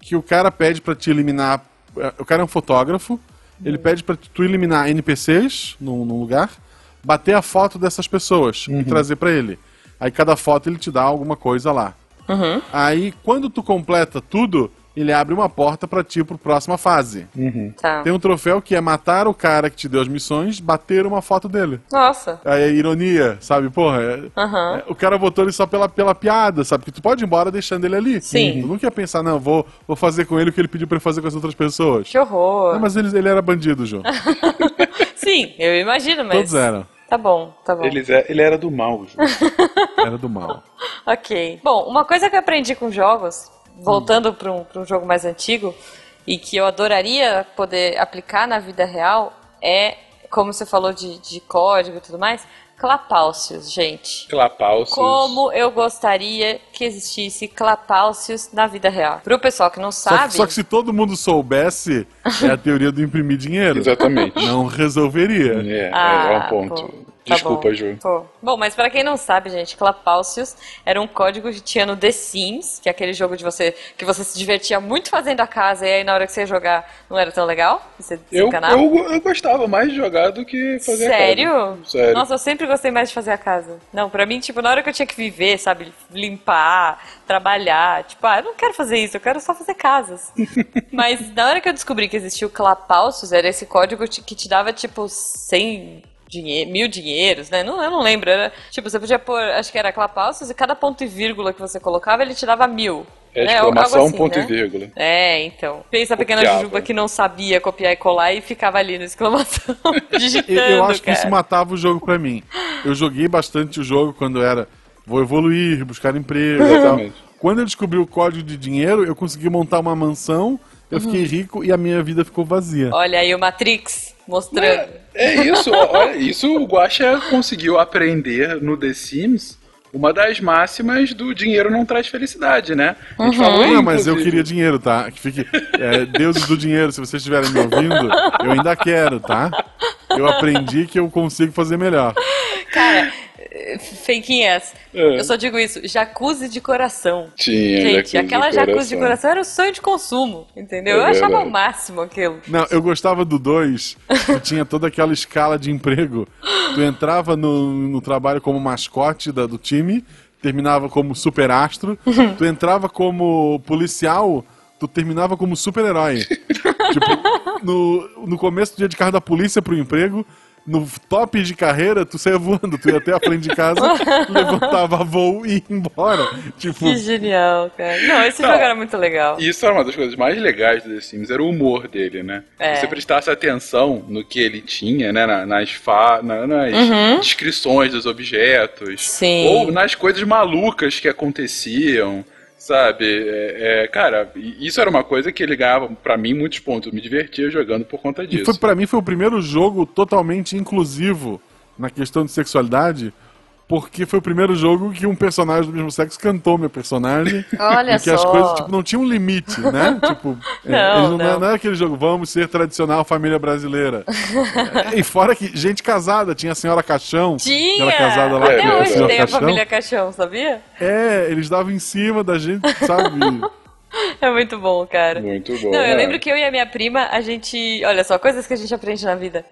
[SPEAKER 1] que o cara pede pra te eliminar. é, O cara é um fotógrafo, ele
[SPEAKER 2] Hum.
[SPEAKER 1] pede pra tu eliminar NPCs num, num lugar, bater a foto dessas pessoas e trazer pra ele. Aí cada foto ele te dá alguma coisa lá.
[SPEAKER 2] Uhum.
[SPEAKER 1] Aí quando tu completa tudo, ele abre uma porta pra ti pro próxima fase.
[SPEAKER 2] Tá.
[SPEAKER 1] Tem um troféu que é matar o cara que te deu as missões, bater uma foto dele.
[SPEAKER 2] Nossa.
[SPEAKER 1] Aí é ironia, sabe? Porra, é-
[SPEAKER 2] Aham.
[SPEAKER 1] é, o cara botou ele só pela, pela piada, sabe? Que tu pode ir embora deixando ele ali.
[SPEAKER 2] Sim.
[SPEAKER 1] Tu não quer pensar, não, vou, vou fazer com ele o que ele pediu pra eu fazer com as outras pessoas.
[SPEAKER 2] Que horror.
[SPEAKER 1] Não, mas ele, ele era bandido, João.
[SPEAKER 2] Sim, eu imagino, mas.
[SPEAKER 1] Todos eram.
[SPEAKER 2] Tá bom, tá bom.
[SPEAKER 3] Eles é- ele era do mal, Ju.
[SPEAKER 1] Era do mal.
[SPEAKER 2] Ok. Bom, uma coisa que eu aprendi com jogos, voltando para um, pra um jogo mais antigo, e que eu adoraria poder aplicar na vida real, é, como você falou de, de código e tudo mais, clapaucios, gente.
[SPEAKER 3] Clapaucios.
[SPEAKER 2] Como eu gostaria que existisse clapaucios na vida real. Pro pessoal que não
[SPEAKER 1] Só,
[SPEAKER 2] sabe.
[SPEAKER 1] que- só que se todo mundo soubesse, é a teoria do imprimir dinheiro.
[SPEAKER 3] Exatamente.
[SPEAKER 1] Não resolveria.
[SPEAKER 3] É, é,
[SPEAKER 2] Ah,
[SPEAKER 3] é um ponto.
[SPEAKER 2] pô. Tá
[SPEAKER 3] Desculpa,
[SPEAKER 2] bom.
[SPEAKER 3] Ju.
[SPEAKER 2] Pô. Bom, mas pra quem não sabe, gente, Clapaucius era um código que tinha no The Sims, que é aquele jogo de você que você se divertia muito fazendo a casa e aí na hora que você ia jogar não era tão legal, você
[SPEAKER 3] Eu,
[SPEAKER 2] desencanava.
[SPEAKER 3] eu, eu gostava mais de jogar do que fazer a
[SPEAKER 2] Sério?
[SPEAKER 3] casa. Sério.
[SPEAKER 2] Nossa, eu sempre gostei mais de fazer a casa. Não, pra mim, tipo, na hora que eu tinha que viver, sabe, limpar, trabalhar, tipo, ah, eu não quero fazer isso, eu quero só fazer casas. Mas na hora que eu descobri que existia o Clapaucius, era esse código que te dava, tipo, 100 dinhe mil dinheiros, né? Não, eu não lembro. Era, tipo, você podia pôr, acho que era Clapaucius, e cada ponto e vírgula que você colocava, ele te dava mil.
[SPEAKER 3] É
[SPEAKER 2] né?
[SPEAKER 3] Exclamação,
[SPEAKER 2] assim,
[SPEAKER 3] ponto
[SPEAKER 2] né?
[SPEAKER 3] e vírgula.
[SPEAKER 2] É, então. Pensa a pequena
[SPEAKER 3] Copiava.
[SPEAKER 2] Jujuba que não sabia copiar e colar e ficava ali no exclamação, digitando,
[SPEAKER 1] Eu, eu acho que
[SPEAKER 2] cara.
[SPEAKER 1] isso matava o jogo pra mim. Eu joguei bastante o jogo quando era vou evoluir, buscar emprego e tal. Quando eu descobri o código de dinheiro, eu consegui montar uma mansão, eu
[SPEAKER 2] Uhum.
[SPEAKER 1] fiquei rico e a minha vida ficou vazia.
[SPEAKER 2] Olha aí o Matrix mostrando.
[SPEAKER 3] É isso, ó, olha, isso o Guaxa conseguiu aprender no The Sims. Uma das máximas do dinheiro não traz felicidade, né? A gente falou aí,
[SPEAKER 1] Não, mas eu queria dinheiro, tá? Que fique. é, deuses do dinheiro, se vocês estiverem me ouvindo, eu ainda quero, tá? Eu aprendi que eu consigo fazer melhor.
[SPEAKER 2] Cara, eh, fakinhas.
[SPEAKER 3] É.
[SPEAKER 2] Eu só digo isso, jacuzzi de coração.
[SPEAKER 3] Tinha,
[SPEAKER 2] Gente,
[SPEAKER 3] jacuzzi
[SPEAKER 2] aquela
[SPEAKER 3] de
[SPEAKER 2] jacuzzi de
[SPEAKER 3] coração.
[SPEAKER 2] era o sonho de consumo, entendeu?
[SPEAKER 3] É
[SPEAKER 2] eu achava o máximo aquilo.
[SPEAKER 1] Não, eu gostava do 2, que tinha toda aquela escala de emprego. Tu entrava no, no trabalho como mascote da- do time, terminava como super astro. Tu entrava como policial, tu terminava como super-herói. tipo, no, no começo do dia de carro da polícia pro emprego, no top de carreira, tu saía voando, tu ia até a frente de casa, levantava voo e ia embora. Tipo,
[SPEAKER 2] Que genial, cara. Não, esse
[SPEAKER 3] Não.
[SPEAKER 2] jogo era muito legal.
[SPEAKER 3] Isso era uma das coisas mais legais do The Sims, era o humor dele, né?
[SPEAKER 2] É.
[SPEAKER 3] Se você prestasse atenção no que ele tinha, né? na- nas, fa na- nas descrições dos objetos.
[SPEAKER 2] Uhum. Sim.
[SPEAKER 3] Ou nas coisas malucas que aconteciam. Sabe? É, é, cara, e isso era uma coisa que ele ganhava, pra mim, muitos pontos. Eu me divertia jogando por conta
[SPEAKER 1] E
[SPEAKER 3] disso.
[SPEAKER 1] foi, pra mim foi o primeiro jogo totalmente inclusivo na questão de sexualidade, porque foi o primeiro jogo que um personagem do mesmo sexo cantou meu personagem.
[SPEAKER 2] Olha
[SPEAKER 1] e que as
[SPEAKER 2] só.
[SPEAKER 1] coisas tipo, não tinham um limite, né? tipo, é,
[SPEAKER 2] Não,
[SPEAKER 1] não,
[SPEAKER 2] não.
[SPEAKER 1] não era aquele jogo, vamos ser tradicional família brasileira. É, e fora que gente casada, tinha a senhora Caixão,
[SPEAKER 2] Tinha!
[SPEAKER 1] era casada lá
[SPEAKER 2] Até hoje tem a família Caixão, sabia?
[SPEAKER 1] É, eles davam em cima da gente, sabe?
[SPEAKER 2] É muito bom, cara.
[SPEAKER 3] Muito bom.
[SPEAKER 2] Não, eu
[SPEAKER 3] né?
[SPEAKER 2] lembro que eu e a minha prima, a gente. Olha só, coisas que a gente aprende na vida.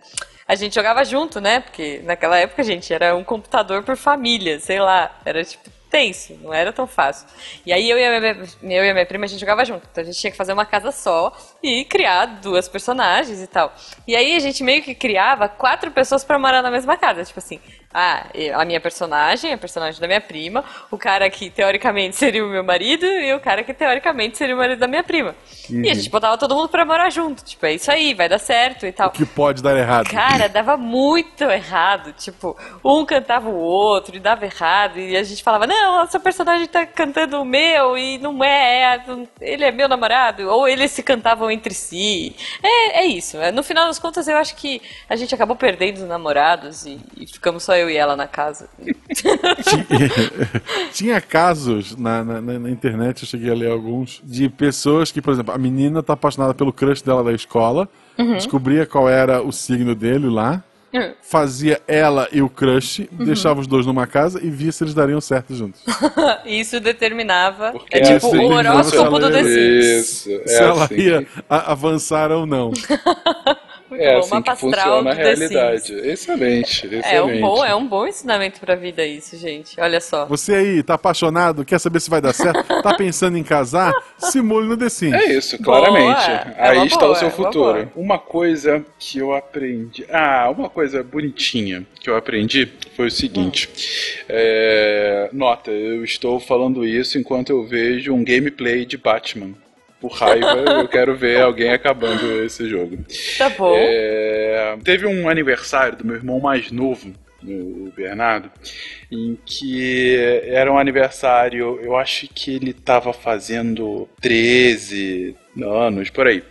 [SPEAKER 2] a gente jogava junto, né? Porque naquela época, gente, era um computador por família, sei lá. Era tipo tenso, não era tão fácil. E aí eu e, a minha, eu e a minha prima a gente jogava junto. Então a gente tinha que fazer uma casa só e criar duas personagens e tal. E aí a gente meio que criava quatro pessoas para morar na mesma casa. Tipo assim, ah, a minha personagem, a personagem da minha prima, o cara que teoricamente seria o meu marido e o cara que teoricamente seria o marido da minha prima. Uhum. E a gente botava todo mundo pra morar junto. Tipo, é isso aí, vai dar certo e tal. O
[SPEAKER 1] que pode dar errado.
[SPEAKER 2] Cara, dava muito errado. Tipo, um cantava o outro e dava errado. E a gente falava, não, essa personagem tá cantando o meu e não é, é ele é meu namorado. Ou eles se cantavam entre si. É, é isso. No final das contas, eu acho que a gente acabou perdendo os namorados e, e ficamos só eu e ela na casa.
[SPEAKER 1] Tinha casos na, na, na, internet, eu cheguei a ler alguns, de pessoas que, por exemplo, a menina tá apaixonada pelo crush dela da escola, uhum. descobria qual era o signo dele lá, uhum. fazia ela e o crush, uhum. deixava os dois numa casa e via se eles dariam certo juntos.
[SPEAKER 2] Isso determinava. Porque é tipo o horóscopo do The Sims.
[SPEAKER 1] Isso, é se ela assim. ia avançar ou não.
[SPEAKER 3] Muito é bom. assim que funciona a realidade. Excelente, excelente.
[SPEAKER 2] É um bom, é um bom ensinamento pra vida isso, gente. Olha só.
[SPEAKER 1] Você aí, tá apaixonado, quer saber se vai dar certo, tá pensando em casar, simule no The Sims.
[SPEAKER 3] É isso, claramente. É aí está boa, o seu é futuro. Uma, uma coisa que eu aprendi... Ah, uma coisa bonitinha que eu aprendi foi o seguinte. Hum. É... Nota, eu estou falando isso enquanto eu vejo um gameplay de Batman por raiva, eu quero ver alguém acabando esse jogo.
[SPEAKER 2] Tá bom.
[SPEAKER 3] É, teve um aniversário do meu irmão mais novo, o Bernardo, em que era um aniversário, eu acho que ele estava fazendo 13 anos, por aí.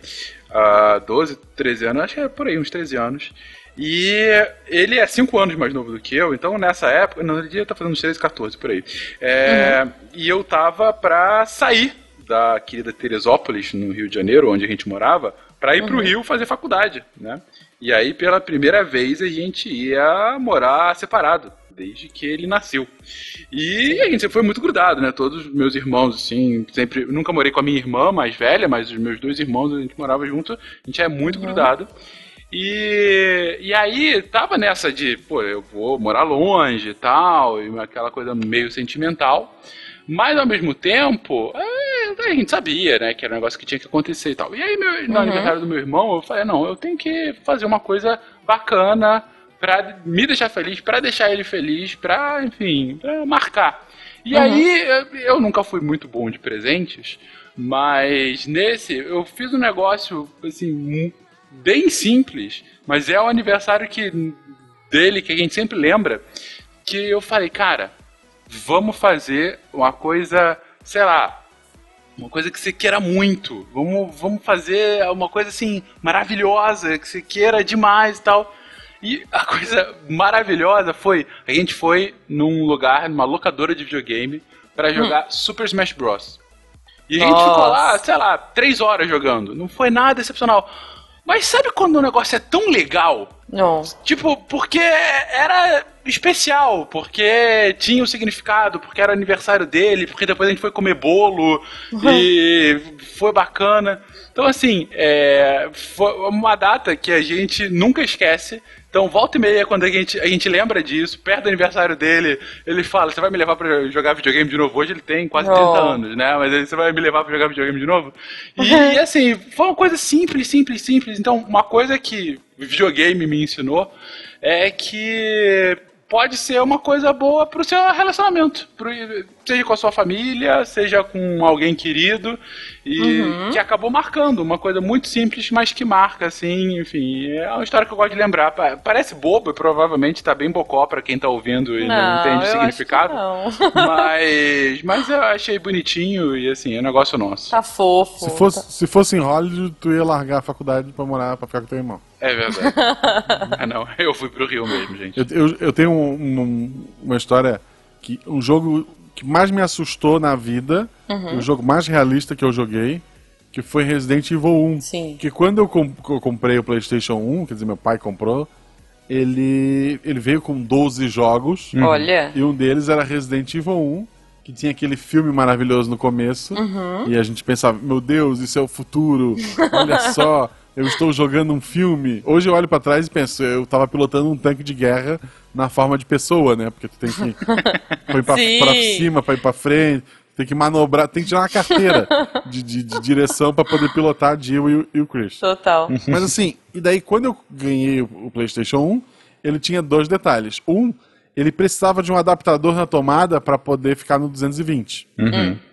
[SPEAKER 3] Uh, 12, 13 anos, acho que é por aí, uns 13 anos. E ele é 5 anos mais novo do que eu, então nessa época, ele tá fazendo uns 13, 14, por aí. É, uhum. E eu tava pra sair da querida Teresópolis, no Rio de Janeiro, onde a gente morava, para ir uhum. pro Rio fazer faculdade, né? E aí, pela primeira vez, a gente ia morar separado, desde que ele nasceu. E a gente sempre foi muito grudado, né? Todos os meus irmãos, assim, sempre. Nunca morei com a minha irmã mais velha, mas os meus dois irmãos, a gente morava junto, a gente é muito uhum. grudado. E, e aí, tava nessa de, pô, eu vou morar longe e tal, e aquela coisa meio sentimental. Mas ao mesmo tempo, a gente sabia, né, que era um negócio que tinha que acontecer e tal. E aí, meu, no uhum. aniversário do meu irmão, eu falei, não, eu tenho que fazer uma coisa bacana pra me deixar feliz, pra deixar ele feliz, pra, enfim, pra marcar. E uhum. aí, eu nunca fui muito bom de presentes, mas nesse, eu fiz um negócio, assim, bem simples, mas é o aniversário que, dele que a gente sempre lembra, que eu falei, cara, vamos fazer uma coisa, sei lá, uma coisa que você queira muito. Vamos, vamos fazer uma coisa assim maravilhosa, que você queira demais e tal. E a coisa maravilhosa foi, a gente foi num lugar, numa locadora de videogame para jogar hum. Super Smash Bros. E a gente Nossa. ficou lá, sei lá, três horas jogando. Não foi nada excepcional. Mas sabe quando o negócio é tão legal?
[SPEAKER 2] Não.
[SPEAKER 3] Tipo, porque era especial, porque tinha um significado, porque era aniversário dele, porque depois a gente foi comer bolo uhum. e foi bacana. Então, assim, é, foi uma data que a gente nunca esquece. Então, volta e meia, quando a gente, a gente lembra disso, perto do aniversário dele, ele fala: Você vai me levar pra jogar videogame de novo? Hoje ele tem quase 30 anos, né? Mas você vai me levar pra jogar videogame de novo? E, e assim, foi uma coisa simples, simples, simples. Então, uma coisa que videogame me ensinou é que pode ser uma coisa boa pro seu relacionamento. Pro, seja com a sua família, seja com alguém querido. E uhum. que acabou marcando. Uma coisa muito simples, mas que marca, assim, enfim. É uma história que eu gosto de lembrar. Parece bobo, provavelmente tá bem bocó pra quem tá ouvindo e não, não entende o significado. Mas, mas eu achei bonitinho e assim, é um negócio nosso.
[SPEAKER 2] Tá fofo.
[SPEAKER 1] Se fosse, se fosse em Hollywood, tu ia largar a faculdade pra morar, pra ficar com teu irmão.
[SPEAKER 3] É verdade. ah, não, eu fui pro Rio mesmo, gente.
[SPEAKER 1] Eu, eu, eu tenho um, um, uma história que um jogo que mais me assustou na vida, uhum. o jogo mais realista que eu joguei, que foi Resident Evil 1.
[SPEAKER 2] Sim.
[SPEAKER 1] Que quando eu, comp eu comprei o PlayStation 1, quer dizer, meu pai comprou, ele, ele veio com 12 jogos.
[SPEAKER 2] Uhum. Olha.
[SPEAKER 1] E um deles era Resident Evil 1 que tinha aquele filme maravilhoso no começo.
[SPEAKER 2] Uhum.
[SPEAKER 1] E a gente pensava, meu Deus, isso é o futuro. Olha só, eu estou jogando um filme. Hoje eu olho pra trás e penso, eu tava pilotando um tanque de guerra na forma de pessoa, né? Porque tu tem que ir pra, pra cima, pra ir pra frente, tem que manobrar, tem que tirar uma carteira de, de- de direção pra poder pilotar a Jill e o, e o Chris.
[SPEAKER 2] Total.
[SPEAKER 1] Mas assim, e daí quando eu ganhei o o PlayStation 1, ele tinha dois detalhes. Um, ele precisava de um adaptador na tomada para poder ficar no 220.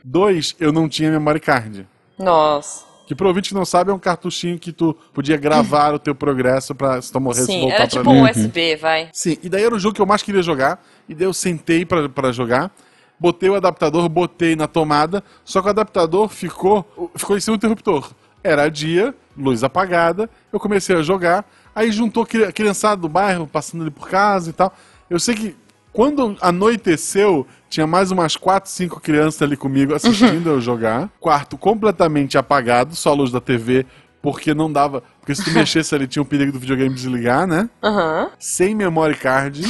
[SPEAKER 1] Dois, eu não tinha memory card.
[SPEAKER 2] Nossa.
[SPEAKER 1] Que pro ouvinte que não sabe, é um cartuchinho que tu podia gravar o teu progresso pra se tu morresse
[SPEAKER 2] Sim,
[SPEAKER 1] voltar
[SPEAKER 2] era
[SPEAKER 1] pra
[SPEAKER 2] tipo
[SPEAKER 1] mim.
[SPEAKER 2] um USB, vai.
[SPEAKER 1] Sim, e daí era o jogo que eu mais queria jogar, e daí eu sentei pra, pra jogar, botei o adaptador, botei na tomada, só que o adaptador ficou, ficou em cima do interruptor. Era dia, luz apagada, eu comecei a jogar, aí juntou criançada do bairro, passando ali por casa e tal. Eu sei que quando anoiteceu, tinha mais umas 4, 5 crianças ali comigo assistindo eu jogar. Quarto completamente apagado, só a luz da TV, porque não dava. Porque se tu mexesse ali, tinha o perigo do videogame desligar, né?
[SPEAKER 2] Aham.
[SPEAKER 1] sem memory card.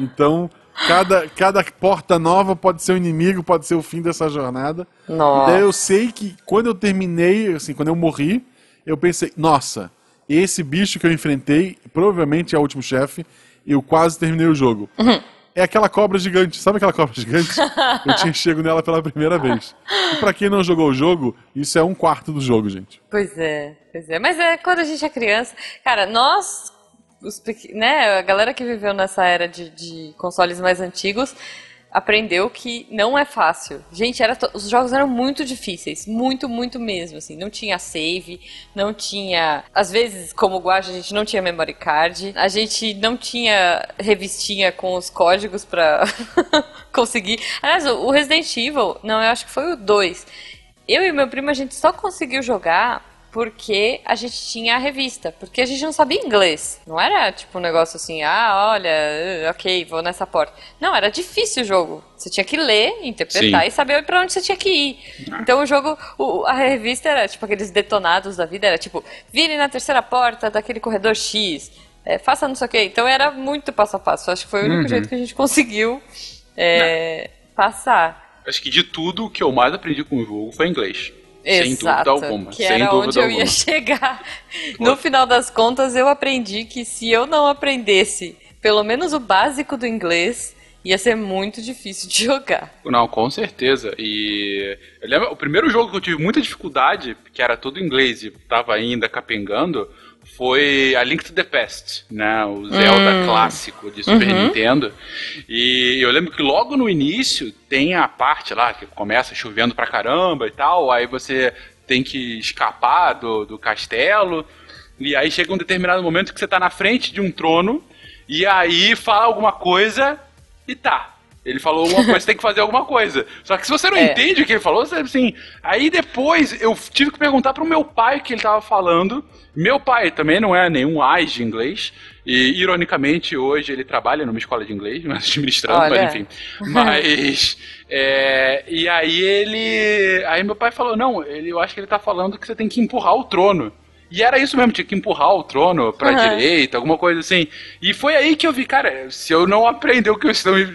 [SPEAKER 1] Então, cada, cada porta nova pode ser o inimigo, pode ser o fim dessa jornada. E
[SPEAKER 2] Nossa.
[SPEAKER 1] daí eu sei que quando eu terminei, assim, quando eu morri, eu pensei, nossa, esse bicho que eu enfrentei, provavelmente é o último chefe, eu quase terminei o jogo. É aquela cobra gigante, sabe aquela cobra gigante? Eu tinha chego nela pela primeira vez. E pra quem não jogou o jogo, isso é um quarto do jogo, gente.
[SPEAKER 2] Pois é, pois é. Mas é quando a gente é criança. Cara, nós, os né, a galera que viveu nessa era de, de consoles mais antigos, aprendeu que não é fácil. Gente, era to- os jogos eram muito difíceis. Muito, muito mesmo. Assim. Não tinha save, não tinha. Às vezes, como Guacha, a gente não tinha memory card. A gente não tinha revistinha com os códigos pra conseguir. Aliás, o o Resident Evil, não, eu acho que foi o 2. Eu e meu primo, a gente só conseguiu jogar porque a gente tinha a revista. Porque a gente não sabia inglês. Não era tipo um negócio assim, ah, olha, eh, ok, vou nessa porta. Não, era difícil o jogo. Você tinha que ler, interpretar
[SPEAKER 3] Sim.
[SPEAKER 2] e saber pra onde você tinha que ir. Então o jogo, o- a revista era tipo aqueles detonados da vida, era tipo, vire na terceira porta daquele corredor X. eh, faça não sei o quê. Então era muito passo a passo. Acho que foi o único jeito que a gente conseguiu eh, passar.
[SPEAKER 3] Acho que de tudo, o que eu mais aprendi com o jogo foi inglês. Sem dúvida
[SPEAKER 2] Exato,
[SPEAKER 3] alguma.
[SPEAKER 2] que
[SPEAKER 3] sem
[SPEAKER 2] era
[SPEAKER 3] dúvida
[SPEAKER 2] onde eu
[SPEAKER 3] alguma.
[SPEAKER 2] ia chegar. No final das contas, eu aprendi que se eu não aprendesse pelo menos o básico do inglês, ia ser muito difícil de jogar.
[SPEAKER 3] Não, com certeza. E eu lembro, o primeiro jogo que eu tive muita dificuldade, que era todo inglês e tava ainda capengando, foi a Link to the Past, né? O Zelda clássico de Super Nintendo. E eu lembro que logo no início tem a parte lá que começa chovendo pra caramba e tal, aí você tem que escapar do, do castelo. E aí chega um determinado momento que você tá na frente de um trono, e aí fala alguma coisa e tá. Ele falou alguma coisa, você tem que fazer alguma coisa. Só que se você não
[SPEAKER 2] É.
[SPEAKER 3] entende o que ele falou, você assim. Aí depois eu tive que perguntar pro meu pai o que ele tava falando. Meu pai também não é nenhum AIS de inglês. E ironicamente, hoje ele trabalha numa escola de inglês, mas administrando,
[SPEAKER 2] Olha.
[SPEAKER 3] mas enfim. Mas. é, e aí ele. Aí meu pai falou: não, ele, eu acho que ele tá falando que você tem que empurrar o trono. E era isso mesmo, tinha que empurrar o trono pra
[SPEAKER 2] Aham.
[SPEAKER 3] direita, alguma coisa assim. E foi aí que eu vi, cara, se eu não aprender o que estão me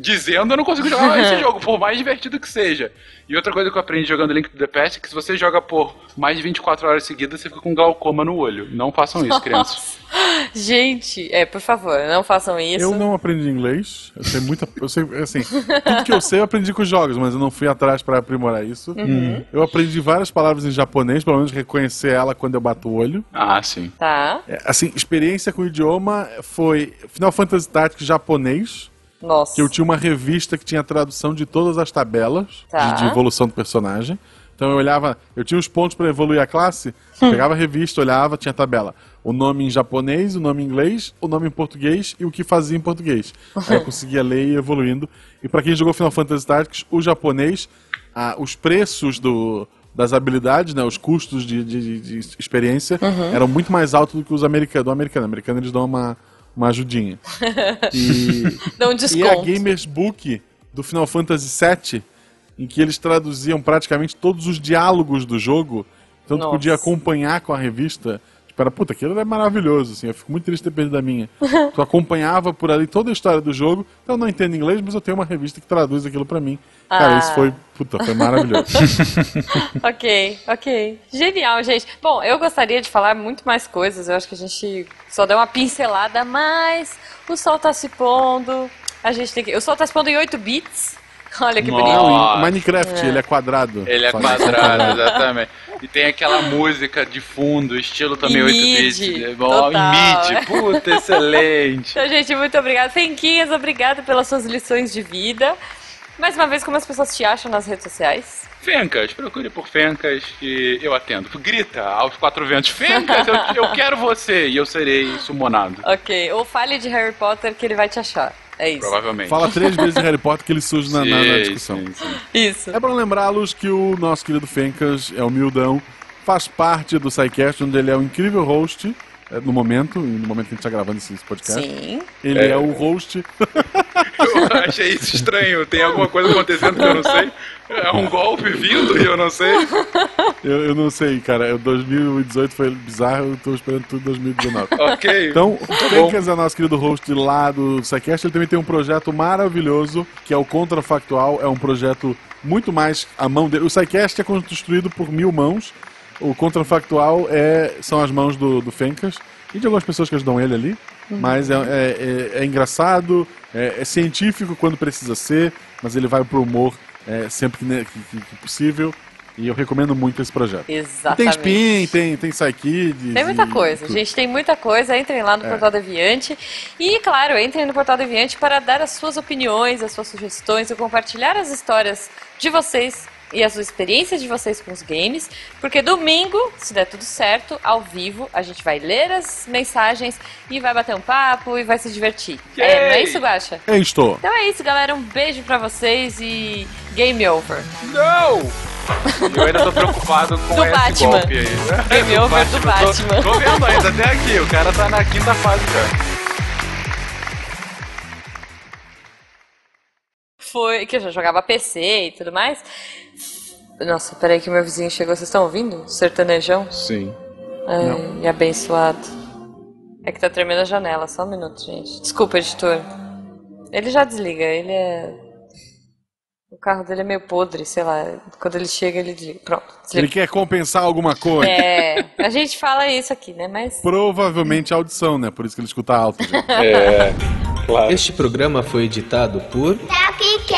[SPEAKER 3] dizendo, eu não consigo jogar esse jogo, por mais divertido que seja. E outra coisa que eu aprendi jogando Link to the Past é que se você joga por mais de 24 horas seguidas, você fica com glaucoma no olho. Não façam isso, crianças.
[SPEAKER 2] Gente, é, por favor, não façam isso.
[SPEAKER 1] Eu não aprendi inglês. Eu sei muita. Eu sei, assim, tudo que eu sei eu aprendi com os jogos, mas eu não fui atrás pra aprimorar isso.
[SPEAKER 2] Uhum.
[SPEAKER 1] Eu aprendi várias palavras em japonês, pelo menos reconhecer ela quando eu bato o olho.
[SPEAKER 3] Ah, sim.
[SPEAKER 2] Tá.
[SPEAKER 1] É, Assim, experiência com o idioma foi Final Fantasy Tactics japonês,
[SPEAKER 2] Nossa.
[SPEAKER 1] que eu tinha uma revista que tinha tradução de todas as tabelas
[SPEAKER 2] Tá.
[SPEAKER 1] de, de evolução do personagem. Então eu olhava, eu tinha os pontos pra evoluir a classe,
[SPEAKER 2] Hum.
[SPEAKER 1] pegava a revista, olhava, tinha tabela. O nome em japonês, o nome em inglês, o nome em português e o que fazia em português. Aí eu conseguia ler e ir evoluindo. E pra quem jogou Final Fantasy Tactics, o japonês, ah, os preços do, das habilidades, né, os custos de, de- de experiência
[SPEAKER 2] Uhum.
[SPEAKER 1] eram muito mais altos do que os americanos. Do americano, o americano eles dão uma, uma ajudinha. E,
[SPEAKER 2] Dá um
[SPEAKER 1] e a
[SPEAKER 2] desconto.
[SPEAKER 1] Gamers Book do Final Fantasy VII, em que eles traduziam praticamente todos os diálogos do jogo. Então tu podia acompanhar com a revista. Tipo, era, puta, aquilo é maravilhoso, assim, eu fico muito triste de ter perdido a minha. tu acompanhava por ali toda a história do jogo, então eu não entendo inglês, mas eu tenho uma revista que traduz aquilo pra mim. Cara,
[SPEAKER 2] Ah.
[SPEAKER 1] isso foi, puta, foi maravilhoso.
[SPEAKER 2] Ok, ok. Genial, gente. Bom, eu gostaria de falar muito mais coisas. Eu acho que a gente só deu uma pincelada, mas o sol tá se pondo. A gente tem que. O sol tá se pondo em 8 bits. Olha que bonito.
[SPEAKER 1] Não, Minecraft, ele é quadrado.
[SPEAKER 3] Ele é quadrado, exatamente. E tem aquela música de fundo, estilo também
[SPEAKER 2] Em
[SPEAKER 3] 8
[SPEAKER 2] mid,
[SPEAKER 3] bits. É bom,
[SPEAKER 2] total.
[SPEAKER 3] Em mid, puta, excelente.
[SPEAKER 2] Então, gente, muito obrigada. Fenquinhas, obrigada pelas suas lições de vida. Mais uma vez, como as pessoas te acham nas redes sociais?
[SPEAKER 3] Fencas, procure por Fencas que eu atendo. Grita aos quatro ventos, Fencas, eu, eu quero você, e eu serei sumonado.
[SPEAKER 2] Ok. Ou fale de Harry Potter que ele vai te achar. É isso.
[SPEAKER 3] Provavelmente.
[SPEAKER 1] Fala três vezes de Harry Potter que ele surge na, na- na discussão.
[SPEAKER 3] sim, sim.
[SPEAKER 2] Isso.
[SPEAKER 1] É pra lembrá-los que o nosso querido Fencas é humildão, faz parte do SciCast, onde ele é um incrível host, é, no momento, no momento que a gente tá gravando esse esse podcast.
[SPEAKER 2] Sim.
[SPEAKER 1] Ele é. o host.
[SPEAKER 3] Eu achei isso estranho. Tem alguma coisa acontecendo que eu não sei? É um golpe vindo e eu não sei.
[SPEAKER 1] Eu, eu não sei, cara. Eu, 2018 foi bizarro, eu tô esperando tudo 2019.
[SPEAKER 3] Ok.
[SPEAKER 1] Então, o
[SPEAKER 3] bom.
[SPEAKER 1] Fencas é nosso querido host lá do SciCast. Ele também tem um projeto maravilhoso, que é o Contrafactual. É um projeto muito mais à mão dele. O SciCast é construído por mil mãos. O Contrafactual é, são as mãos do, do Fencas e de algumas pessoas que ajudam ele ali. Mas é, é- é- é engraçado, é, é científico quando precisa ser, mas ele vai pro humor é, sempre que, que- que- possível. E eu recomendo muito esse projeto. E tem
[SPEAKER 2] Exatamente.
[SPEAKER 1] Spin, tem, tem Psykids.
[SPEAKER 2] Tem muita coisa,
[SPEAKER 1] tudo.
[SPEAKER 2] gente, tem muita coisa. Entrem lá no
[SPEAKER 1] É.
[SPEAKER 2] Portal Deviante. E, claro, entrem no Portal Deviante para dar as suas opiniões, as suas sugestões e compartilhar as histórias de vocês e as experiências de vocês com os games. Porque domingo, se der tudo certo, ao vivo, a gente vai ler as mensagens e vai bater um papo e vai se divertir. É, não é isso, Guaxa?
[SPEAKER 1] É isto.
[SPEAKER 2] Então é isso, galera. Um beijo pra vocês e game over.
[SPEAKER 3] Não! Eu ainda tô preocupado com
[SPEAKER 2] Do
[SPEAKER 3] esse
[SPEAKER 2] Batman.
[SPEAKER 3] golpe aí.
[SPEAKER 2] Game over do Batman.
[SPEAKER 3] Tô, tô vendo ainda até aqui, o cara tá na quinta fase já.
[SPEAKER 2] foi que eu já jogava PC e tudo mais. Nossa, peraí que meu vizinho chegou. Vocês estão ouvindo? Sertanejão?
[SPEAKER 1] Sim.
[SPEAKER 2] Ai, abençoado. É que tá tremendo a janela. Só um minuto, gente. Desculpa, editor. Ele já desliga. Ele é... O carro dele é meio podre, sei lá. Quando ele chega, ele desliga. Pronto,
[SPEAKER 1] Ele
[SPEAKER 2] desliga.
[SPEAKER 1] quer compensar alguma coisa.
[SPEAKER 2] É, a gente fala isso aqui, né? Mas...
[SPEAKER 1] Provavelmente a audição, né? Por isso que ele escuta alto. gente.
[SPEAKER 3] É, claro.
[SPEAKER 4] Este programa foi editado por
[SPEAKER 5] Tapcast.